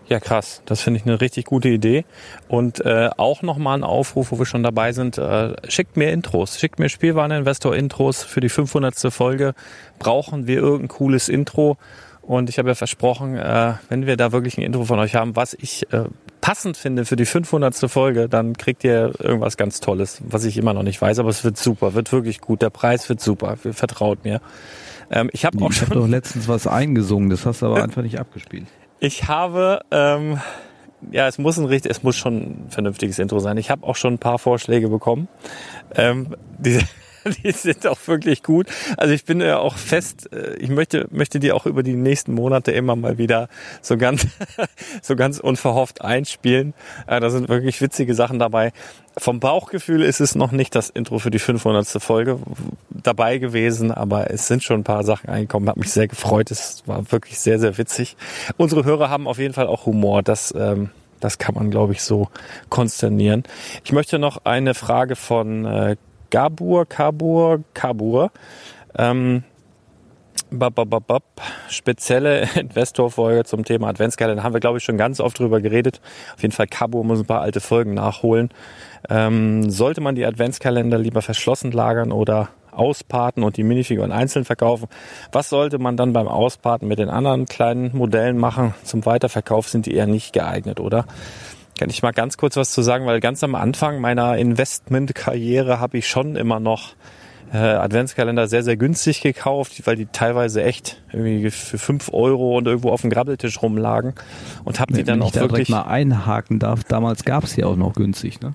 Ja, krass. Das finde ich eine richtig gute Idee. Und äh, auch nochmal ein Aufruf, wo wir schon dabei sind. Äh, schickt mir Intros. Schickt mir Spielwareninvestor-Intros für die 500. Folge. Brauchen wir irgendein cooles Intro? Und ich habe ja versprochen, äh, wenn wir da wirklich ein Intro von euch haben, was ich äh, passend finde für die 500. Folge, dann kriegt ihr irgendwas ganz Tolles, was ich immer noch nicht weiß. Aber es wird super, wird wirklich gut. Der Preis wird super. Vertraut mir. Ähm, ich habe auch Ich schon doch letztens was eingesungen, das hast du aber einfach nicht abgespielt. Ich habe, ähm, ja, es muss ein richtig, es muss schon ein vernünftiges Intro sein. Ich habe auch schon ein paar Vorschläge bekommen. Ähm, die, die sind auch wirklich gut. Also ich bin ja auch fest, äh, ich möchte, möchte die auch über die nächsten Monate immer mal wieder so ganz, so ganz unverhofft einspielen. Äh, da sind wirklich witzige Sachen dabei. Vom Bauchgefühl ist es noch nicht das Intro für die 500. Folge dabei gewesen, aber es sind schon ein paar Sachen eingekommen. Hat mich sehr gefreut. Es war wirklich sehr, sehr witzig. Unsere Hörer haben auf jeden Fall auch Humor. Das, ähm, das kann man, glaube ich, so konsternieren. Ich möchte noch eine Frage von äh, Gabur, Kabur, Kabur. Ähm, bap. Spezielle Investorfolge zum Thema Adventskalender. Haben wir, glaube ich, schon ganz oft drüber geredet. Auf jeden Fall, Cabo muss ein paar alte Folgen nachholen. Ähm, sollte man die Adventskalender lieber verschlossen lagern oder ausparten und die Minifiguren einzeln verkaufen? Was sollte man dann beim Ausparten mit den anderen kleinen Modellen machen? Zum Weiterverkauf sind die eher nicht geeignet, oder? Kann ich mal ganz kurz was zu sagen, weil ganz am Anfang meiner Investmentkarriere habe ich schon immer noch äh, Adventskalender sehr, sehr günstig gekauft, weil die teilweise echt irgendwie für fünf Euro und irgendwo auf dem Grabbeltisch rumlagen und habe die dann auch da wirklich... mal einhaken darf, damals gab es die auch noch günstig. Ne?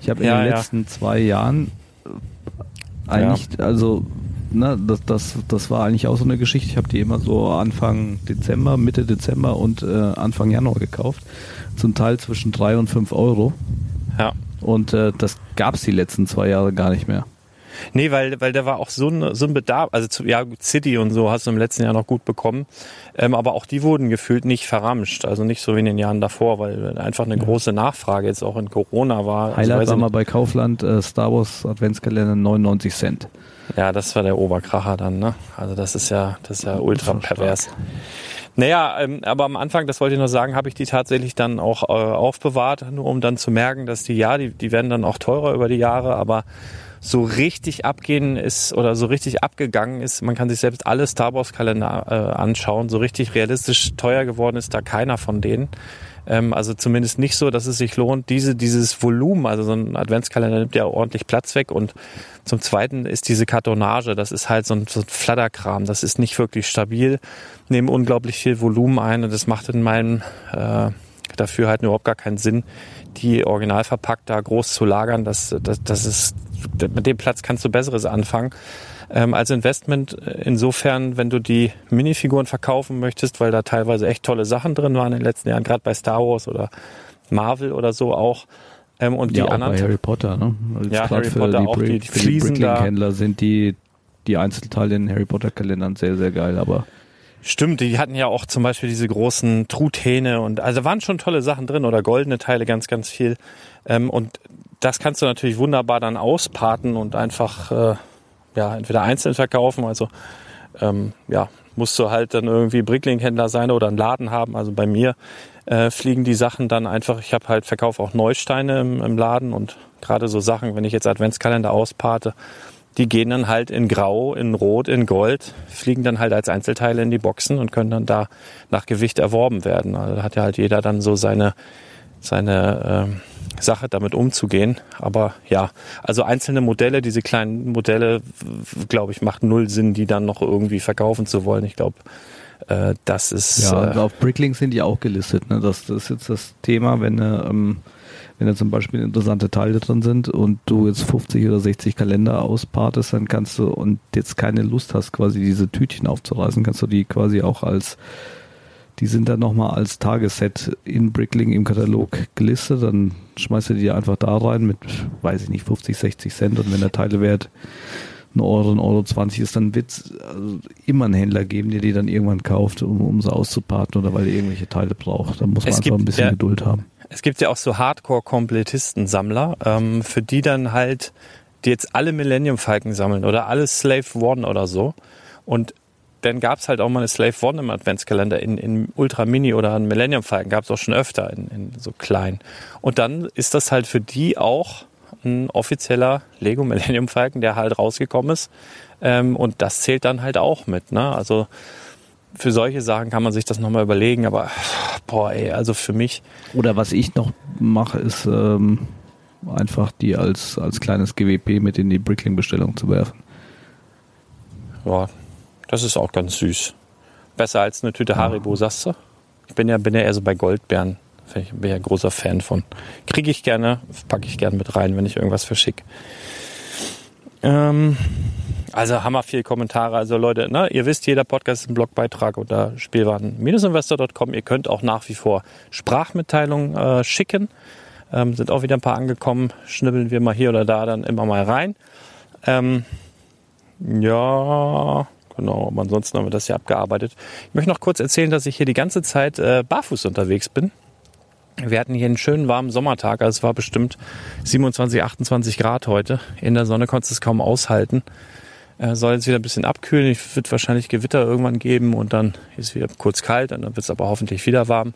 Ich habe in Ja, den ja. letzten zwei Jahren äh, eigentlich, also ne, das, das, das war eigentlich auch so eine Geschichte. Ich habe die immer so Anfang Dezember, Mitte Dezember und äh, Anfang Januar gekauft. Zum Teil zwischen drei und fünf Euro. Ja. Und äh, das gab es die letzten zwei Jahre gar nicht mehr. Nee, weil, weil da war auch so ein, so ein Bedarf, also zu, ja, City und so hast du im letzten Jahr noch gut bekommen, ähm, aber auch die wurden gefühlt nicht verramscht, also nicht so wie in den Jahren davor, weil einfach eine große Nachfrage jetzt auch in Corona war. Also Highlight weiß war mal bei Kaufland äh, Star Wars Adventskalender 99 Cent. Ja, das war der Oberkracher dann, ne? Also das ist ja, das ist ja ultra schon stark. Naja, ähm, aber am Anfang, das wollte ich noch sagen, habe ich die tatsächlich dann auch äh, aufbewahrt, nur um dann zu merken, dass die, ja, die, die werden dann auch teurer über die Jahre, aber so richtig abgehen ist oder so richtig abgegangen ist, man kann sich selbst alle Star Wars Kalender äh, anschauen, so richtig realistisch teuer geworden ist da keiner von denen. Ähm, also zumindest nicht so, dass es sich lohnt, diese, dieses Volumen, also so ein Adventskalender nimmt ja ordentlich Platz weg und zum Zweiten ist diese Kartonage, das ist halt so ein, so ein Flatterkram, das ist nicht wirklich stabil, nehmen unglaublich viel Volumen ein und das macht in meinem äh, dafür halt überhaupt gar keinen Sinn, die original verpackt da groß zu lagern. Das, das, das ist, mit dem Platz kannst du Besseres anfangen. Ähm, als Investment äh, insofern, wenn du die Minifiguren verkaufen möchtest, weil da teilweise echt tolle Sachen drin waren in den letzten Jahren, gerade bei Star Wars oder Marvel oder so auch. Ähm, und die ja, auch anderen bei Harry Potter, ne? Weil Ja, Harry für Potter die, auch, Brick- die- die Fliesen da. Bricklink-Händler sind die, die Einzelteile in Harry Potter Kalendern sehr, sehr geil, aber Stimmt, die hatten ja auch zum Beispiel diese großen Truthähne und also waren schon tolle Sachen drin oder goldene Teile ganz, ganz viel. Ähm, und das kannst du natürlich wunderbar dann ausparten und einfach äh, ja entweder einzeln verkaufen. Also ähm, ja, musst du halt dann irgendwie Bricklink-Händler sein oder einen Laden haben. Also bei mir äh, fliegen die Sachen dann einfach, ich habe halt, verkaufe auch Neusteine im, im Laden und gerade so Sachen, wenn ich jetzt Adventskalender ausparte, die gehen dann halt in Grau, in Rot, in Gold, fliegen dann halt als Einzelteile in die Boxen und können dann da nach Gewicht erworben werden. Also da hat ja halt jeder dann so seine, seine ähm, Sache damit umzugehen. Aber ja, also einzelne Modelle, diese kleinen Modelle, glaube ich, macht null Sinn, die dann noch irgendwie verkaufen zu wollen. Ich glaube, äh, das ist. Ja, äh, auf Bricklink sind die auch gelistet. Ne? Das, das ist jetzt das Thema, wenn du, ähm, wenn da zum Beispiel interessante Teile drin sind und du jetzt 50 oder 60 Kalender auspartest, dann kannst du und jetzt keine Lust hast, quasi diese Tütchen aufzureißen, kannst du die quasi auch als die sind dann nochmal als Tagesset in Bricklink im Katalog gelistet. Dann schmeißt du die einfach da rein mit, weiß ich nicht, 50, 60 Cent. Und wenn der Teilewert ein Euro, ein Euro 20 ist, dann wird es also immer einen Händler geben, der die dann irgendwann kauft, um, um sie auszuparten oder weil er irgendwelche Teile braucht. Da muss man Es einfach ein bisschen ja. Geduld haben. Es gibt ja auch so Hardcore-Komplettisten-Sammler, ähm, für die dann halt, die jetzt alle Millennium Falcon sammeln oder alle Slave One oder so. Und dann gab's halt auch mal eine Slave One im Adventskalender in, in Ultra Mini oder ein Millennium Falcon, gab's auch schon öfter in, in so klein. Und dann ist das halt für die auch ein offizieller Lego Millennium Falcon, der halt rausgekommen ist. Ähm, und das zählt dann halt auch mit. Ne? Also für solche Sachen kann man sich das nochmal überlegen, aber boah, ey, also für mich Oder was ich noch mache, ist ähm, einfach die als, als kleines GWP mit in die Bricklink-Bestellung zu werfen. Ja, das ist auch ganz süß. Besser als eine Tüte Haribo, sagst du? Ich bin ja, bin ja eher so bei Goldbeeren. Ich bin ja großer Fan von. Kriege ich gerne, packe ich gerne mit rein, wenn ich irgendwas verschicke. Ähm, also hammer viel Kommentare. Also Leute, ne, ihr wisst, jeder Podcast ist ein Blogbeitrag unter spielwaren-investor.com. Ihr könnt auch nach wie vor Sprachmitteilungen äh, schicken. Ähm, sind auch wieder ein paar angekommen. Schnibbeln wir mal hier oder da dann immer mal rein. Ähm, ja, genau. Aber ansonsten haben wir das ja abgearbeitet. Ich möchte noch kurz erzählen, dass ich hier die ganze Zeit äh, barfuß unterwegs bin. Wir hatten hier einen schönen warmen Sommertag. Also es war bestimmt 27, 28 Grad heute. In der Sonne konntest du es kaum aushalten. Äh, soll jetzt wieder ein bisschen abkühlen. Es wird wahrscheinlich Gewitter irgendwann geben und dann ist es wieder kurz kalt und dann wird es aber hoffentlich wieder warm.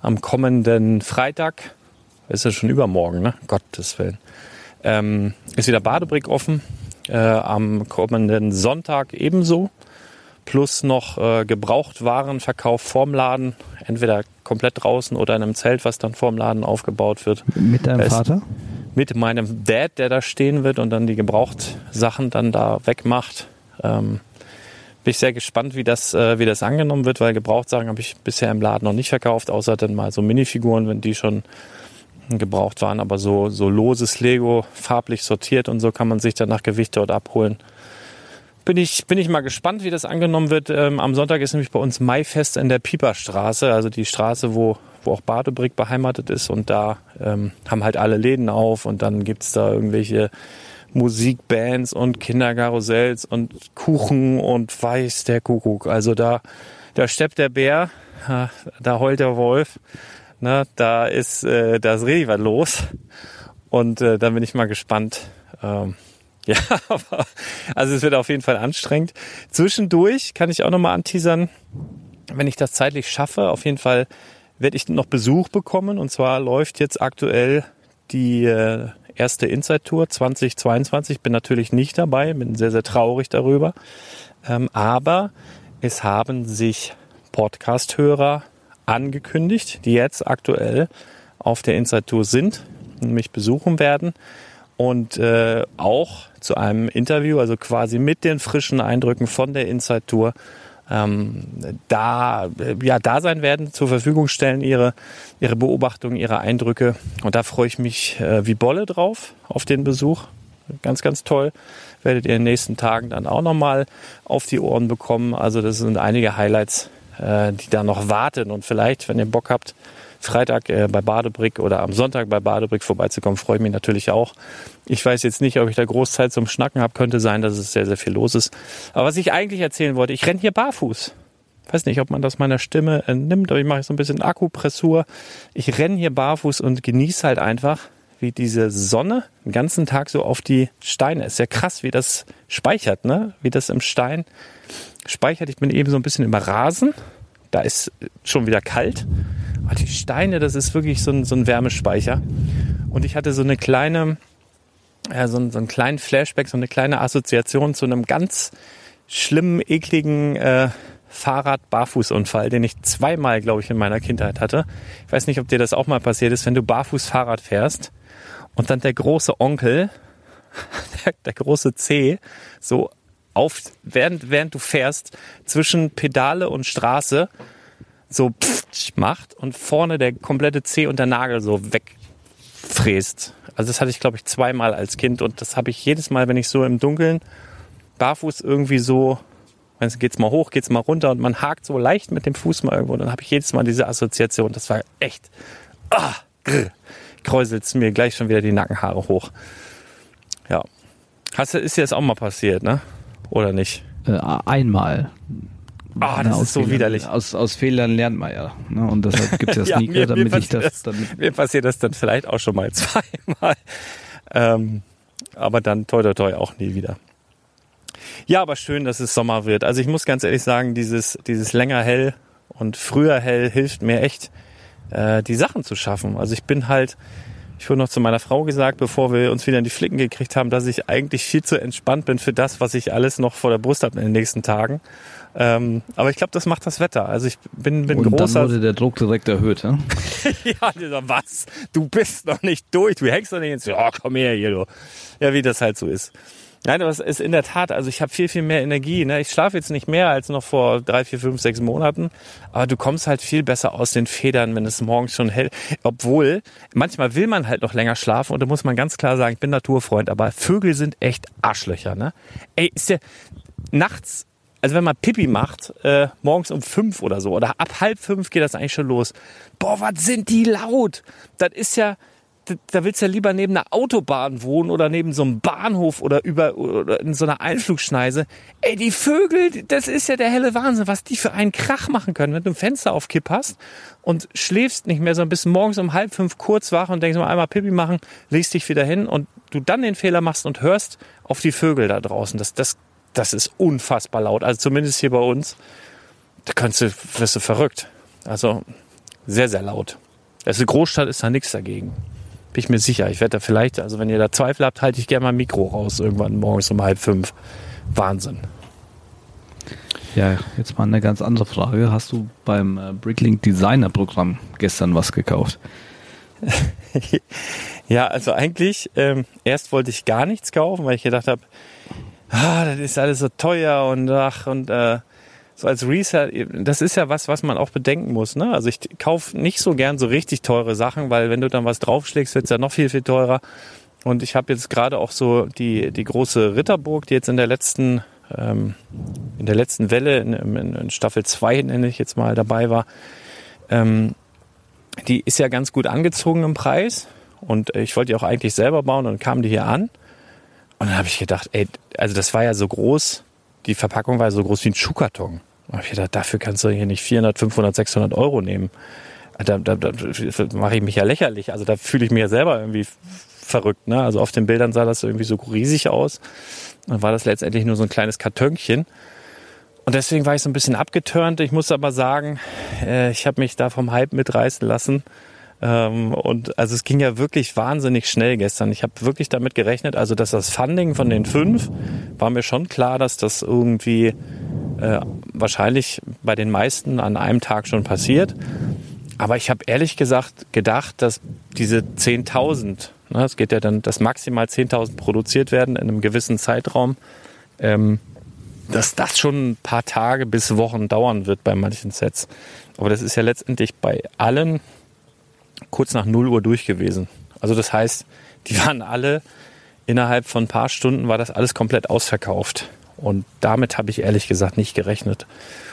Am kommenden Freitag, ist ja schon übermorgen, ne? Gottes Willen, ähm, ist wieder Badebrick offen. Äh, am kommenden Sonntag ebenso. Plus noch äh, Gebrauchtwarenverkauf vorm Laden. Entweder komplett draußen oder in einem Zelt, was dann vorm Laden aufgebaut wird Mit deinem Vater? mit meinem Dad, der da stehen wird und dann die Gebrauchtsachen dann da wegmacht. Ähm, bin ich sehr gespannt, wie das, äh, wie das angenommen wird, weil Gebrauchtsachen habe ich bisher im Laden noch nicht verkauft, außer dann mal so Minifiguren, wenn die schon gebraucht waren. Aber so, so loses Lego, farblich sortiert und so kann man sich dann nach Gewicht dort abholen. Bin ich, bin ich mal gespannt, wie das angenommen wird. Ähm, am Sonntag ist nämlich bei uns Maifest in der Pieperstraße, also die Straße, wo, wo auch Badebrick beheimatet ist. Und da ähm, haben halt alle Läden auf und dann gibt's da irgendwelche Musikbands und Kinderkarussells und Kuchen und weiß der Kuckuck. Also da, da steppt der Bär, da heult der Wolf. Ne, da ist, äh, da ist richtig was los. Und äh, dann bin ich mal gespannt. Ähm, ja, aber also es wird auf jeden Fall anstrengend. Zwischendurch kann ich auch nochmal anteasern, wenn ich das zeitlich schaffe, auf jeden Fall werde ich noch Besuch bekommen. Und zwar läuft jetzt aktuell die äh, erste Inside Tour 2022. Bin natürlich nicht dabei, bin sehr, sehr traurig darüber. Ähm, aber es haben sich Podcast-Hörer angekündigt, die jetzt aktuell auf der Inside Tour sind und mich besuchen werden und äh, auch zu einem Interview, also quasi mit den frischen Eindrücken von der Inside Tour, ähm, da, äh, ja, da sein werden, zur Verfügung stellen, ihre, ihre Beobachtungen, ihre Eindrücke. Und da freue ich mich äh, wie Bolle drauf, auf den Besuch. Ganz, ganz toll. Werdet ihr in den nächsten Tagen dann auch nochmal auf die Ohren bekommen. Also das sind einige Highlights, äh, die da noch warten. Und vielleicht, wenn ihr Bock habt, Freitag äh, bei Badebrick oder am Sonntag bei Badebrick vorbeizukommen, freue ich mich natürlich auch. Ich weiß jetzt nicht, ob ich da groß Zeit zum Schnacken habe. Könnte sein, dass es sehr, sehr viel los ist. Aber was ich eigentlich erzählen wollte, ich renne hier barfuß. Weiß nicht, ob man das meiner Stimme entnimmt, aber ich mache so ein bisschen Akkupressur. Ich renne hier barfuß und genieße halt einfach, wie diese Sonne den ganzen Tag so auf die Steine. Ist ja krass, wie das speichert, ne? Wie das im Stein speichert. Ich bin eben so ein bisschen über Rasen. Da ist schon wieder kalt. Oh, die Steine, das ist wirklich so ein, so ein Wärmespeicher. Und ich hatte so eine kleine, ja, so, so einen kleinen Flashback, so eine kleine Assoziation zu einem ganz schlimmen, ekligen äh, Fahrrad-Barfußunfall, den ich zweimal, glaube ich, in meiner Kindheit hatte. Ich weiß nicht, ob dir das auch mal passiert ist, wenn du barfuß Fahrrad fährst und dann der große Onkel, der, der große C, so auf, während, während du fährst, zwischen Pedale und Straße so macht und vorne der komplette C und der Nagel so wegfräst. Also das hatte ich, glaube ich, zweimal als Kind und das habe ich jedes Mal, wenn ich so im Dunkeln barfuß irgendwie so, wenn es geht's mal hoch, geht's mal runter und man hakt so leicht mit dem Fuß mal irgendwo, dann habe ich jedes Mal diese Assoziation. Das war echt, ah, grr, kräuselt's mir gleich schon wieder die Nackenhaare hoch. Ja. Hast ist dir das auch mal passiert, ne? Oder nicht? Äh, einmal. Ah, das aus ist so Fehlern, widerlich. Aus, aus Fehlern lernt man ja. Ne? Und deshalb gibt es ja Ja, Sneaker, mir- mir damit ich passiert das, damit Mir passiert das dann vielleicht auch schon mal zweimal. Ähm, aber dann toi toi toi auch nie wieder. Ja, aber schön, dass es Sommer wird. Also ich muss ganz ehrlich sagen, dieses, dieses länger hell und früher hell hilft mir echt, äh, die Sachen zu schaffen. Also ich bin halt, ich wurde noch zu meiner Frau gesagt, bevor wir uns wieder in die Flicken gekriegt haben, dass ich eigentlich viel zu entspannt bin für das, was ich alles noch vor der Brust habe in den nächsten Tagen. Ähm, aber ich glaube, das macht das Wetter. Also ich bin, bin und dann großer wurde der Druck direkt erhöht. Ja? ja, was? Du bist noch nicht durch, du hängst noch nicht ins, ja, komm her hier, du. Ja, wie das halt so ist. Nein, aber es ist in der Tat, also ich habe viel, viel mehr Energie. Ne? Ich schlafe jetzt nicht mehr als noch vor drei, vier, fünf, sechs Monaten, aber du kommst halt viel besser aus den Federn, wenn es morgens schon hell. Obwohl, manchmal will man halt noch länger schlafen und da muss man ganz klar sagen, ich bin Naturfreund, aber Vögel sind echt Arschlöcher. Ne? Ey, ist der nachts also wenn man Pipi macht, äh, morgens um fünf oder so, oder ab halb fünf geht das eigentlich schon los. Boah, was sind die laut? Das ist ja, da, willst du ja lieber neben einer Autobahn wohnen oder neben so einem Bahnhof oder über oder in so einer Einflugschneise. Ey, die Vögel, das ist ja der helle Wahnsinn, was die für einen Krach machen können, wenn du ein Fenster auf Kipp hast und schläfst nicht mehr, sondern bist morgens um halb fünf kurz wach und denkst mal einmal Pipi machen, legst dich wieder hin und du dann den Fehler machst und hörst auf die Vögel da draußen. Das, das, das ist unfassbar laut. Also zumindest hier bei uns. Da kannst du, wirst du verrückt. Also sehr, sehr laut. Eine Großstadt, ist da nichts dagegen. Bin ich mir sicher. Ich werde da vielleicht, also wenn ihr da Zweifel habt, halte ich gerne mal ein Mikro raus, irgendwann morgens um halb fünf. Wahnsinn. Ja, jetzt mal eine ganz andere Frage. Hast du beim äh, Bricklink Designer Programm gestern was gekauft? Ja, also eigentlich, ähm, erst wollte ich gar nichts kaufen, weil ich gedacht habe, ah, das ist alles so teuer und ach, und äh, so als Resell, das ist ja was, was man auch bedenken muss. Ne? Also ich kaufe nicht so gern so richtig teure Sachen, weil wenn du dann was draufschlägst, wird's ja noch viel, viel teurer. Und ich habe jetzt gerade auch so die, die große Ritterburg, die jetzt in der letzten, ähm, in der letzten Welle, in, in, in Staffel 2 nenne ich jetzt mal, dabei war, ähm, die ist ja ganz gut angezogen im Preis. Und ich wollte die auch eigentlich selber bauen und kamen die hier an. Und dann habe ich gedacht, ey, also das war ja so groß, die Verpackung war so groß wie ein Schuhkarton. Und ich gedacht, dafür kannst du hier nicht 400, 500, 600 Euro nehmen. Da, da, da mache ich mich ja lächerlich. Also da fühle ich mich ja selber irgendwie verrückt. Ne? Also auf den Bildern sah das irgendwie so riesig aus. Dann war das letztendlich nur so ein kleines Kartönchen. Und deswegen war ich so ein bisschen abgeturnt. Ich muss aber sagen, äh, ich habe mich da vom Hype mitreißen lassen. Ähm, und also es ging ja wirklich wahnsinnig schnell gestern. Ich habe wirklich damit gerechnet, also dass das Funding von den fünf war mir schon klar, dass das irgendwie äh, wahrscheinlich bei den meisten an einem Tag schon passiert. Aber ich habe ehrlich gesagt gedacht, dass diese 10.000, ne, es geht ja dann, dass maximal 10.000 produziert werden in einem gewissen Zeitraum, ähm, dass das schon ein paar Tage bis Wochen dauern wird bei manchen Sets. Aber das ist ja letztendlich bei allen kurz nach 0 Uhr durch gewesen. Also das heißt, die waren alle innerhalb von ein paar Stunden war das alles komplett ausverkauft. Und damit habe ich ehrlich gesagt nicht gerechnet.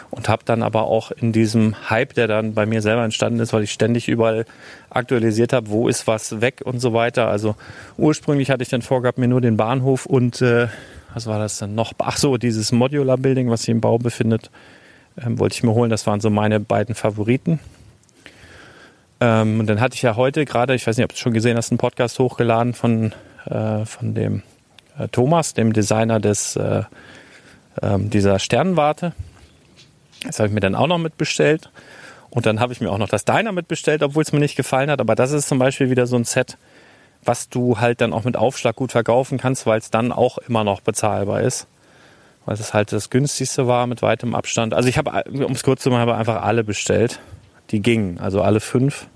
Und habe dann aber auch in diesem Hype, der dann bei mir selber entstanden ist, weil ich ständig überall aktualisiert habe, wo ist was weg und so weiter. Also ursprünglich hatte ich dann vorgehabt, mir nur den Bahnhof und äh, was war das dann noch? Ach so, dieses Modular Building, was sich im Bau befindet, ähm, wollte ich mir holen. Das waren so meine beiden Favoriten. Ähm, und dann hatte ich ja heute gerade, ich weiß nicht, ob du es schon gesehen hast, einen Podcast hochgeladen von, äh, von dem äh, Thomas, dem Designer des, äh, ähm, dieser Sternenwarte. Das habe ich mir dann auch noch mitbestellt. Und dann habe ich mir auch noch das Dynamit bestellt, obwohl es mir nicht gefallen hat. Aber das ist zum Beispiel wieder so ein Set, was du halt dann auch mit Aufschlag gut verkaufen kannst, weil es dann auch immer noch bezahlbar ist. Weil es halt das günstigste war mit weitem Abstand. Also ich habe, um es kurz zu machen, einfach alle bestellt. Die gingen, also alle fünf.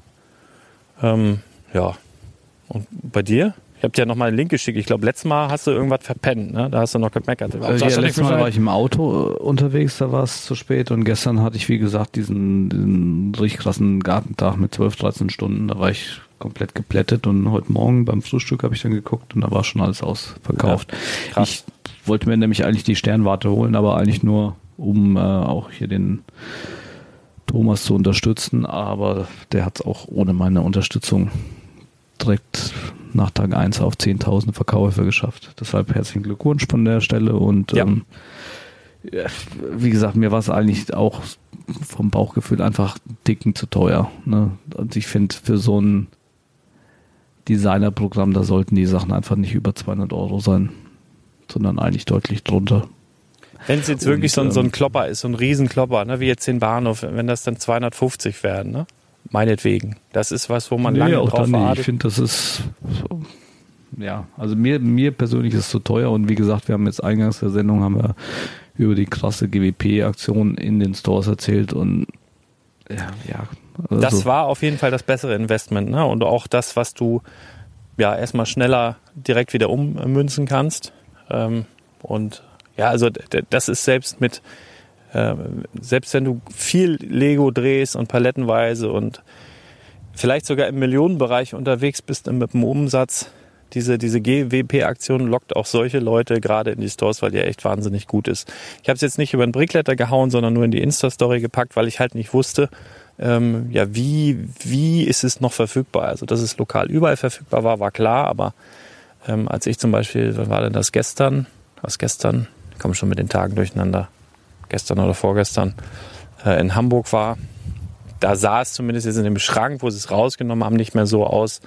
Ähm, ja. Und bei dir? Ich habe dir ja nochmal einen Link geschickt. Ich glaube, letztes Mal hast du irgendwas verpennt. Ne? Da hast du noch gemeckert. Äh, ja, letztes Mal war ich im Auto äh, unterwegs, da war es zu spät. Und gestern hatte ich, wie gesagt, diesen, diesen richtig krassen Gartentag mit 12, 13 Stunden. Da war ich komplett geplättet. Und heute Morgen beim Frühstück habe ich dann geguckt und da war schon alles ausverkauft. Ja, ich wollte mir nämlich eigentlich die Sternwarte holen, aber eigentlich nur, um äh, auch hier den Thomas zu unterstützen. Aber der hat es auch ohne meine Unterstützung direkt nach Tag 1 auf 10.000 Verkäufe geschafft. Deshalb herzlichen Glückwunsch von der Stelle und ja. ähm, wie gesagt, mir war es eigentlich auch vom Bauchgefühl einfach dicken zu teuer. Ne? Und ich finde, für so ein Designerprogramm, da sollten die Sachen einfach nicht über 200 Euro sein, sondern eigentlich deutlich drunter. Wenn es jetzt wirklich so ein, so ein ähm, Klopper ist, so ein Riesenklopper, ne, wie jetzt den Bahnhof, wenn das dann 250 werden, ne? meinetwegen. Das ist was, wo man nee, lange drauf wartet. Ich finde, das ist so, ja, also mir, mir persönlich ist es zu teuer und wie gesagt, wir haben jetzt eingangs der Sendung haben wir über die krasse GWP-Aktion in den Stores erzählt und ja, ja. Also das war auf jeden Fall das bessere Investment, ne? Und auch das, was du ja erstmal schneller direkt wieder ummünzen kannst. Ähm, und ja, also das ist selbst mit ähm, selbst wenn du viel Lego drehst und palettenweise und vielleicht sogar im Millionenbereich unterwegs bist mit dem Umsatz, diese, diese GWP-Aktion lockt auch solche Leute gerade in die Stores, weil die echt wahnsinnig gut ist. Ich habe es jetzt nicht über den Brickletter gehauen, sondern nur in die Insta-Story gepackt, weil ich halt nicht wusste, ähm, ja, wie, wie ist es noch verfügbar? Also, dass es lokal überall verfügbar war, war klar, aber ähm, als ich zum Beispiel, wann war denn das gestern? Was gestern? Komme schon mit den Tagen durcheinander gestern oder vorgestern äh, in Hamburg war, da sah es zumindest jetzt in dem Schrank, wo sie es rausgenommen haben, nicht mehr so aus,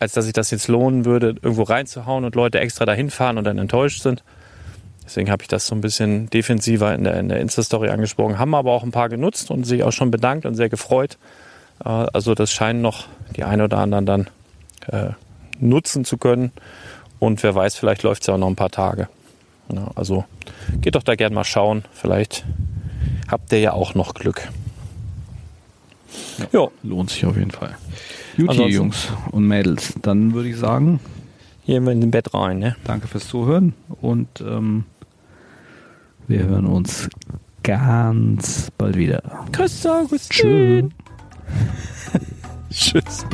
als dass sich das jetzt lohnen würde, irgendwo reinzuhauen und Leute extra dahin fahren und dann enttäuscht sind. Deswegen habe ich das so ein bisschen defensiver in der, in der Insta-Story angesprochen. Haben aber auch ein paar genutzt und sich auch schon bedankt und sehr gefreut. Äh, also das scheinen noch die ein oder anderen dann äh, nutzen zu können. Und wer weiß, vielleicht läuft es ja auch noch ein paar Tage. Ja, also geht doch da gerne mal schauen. Vielleicht habt ihr ja auch noch Glück. Ja, lohnt sich auf jeden Fall. Gut, Jungs und Mädels, dann würde ich sagen, hier in den Bett rein. Ne? Danke fürs Zuhören und ähm, wir hören uns ganz bald wieder. Tschüss. Tschüss.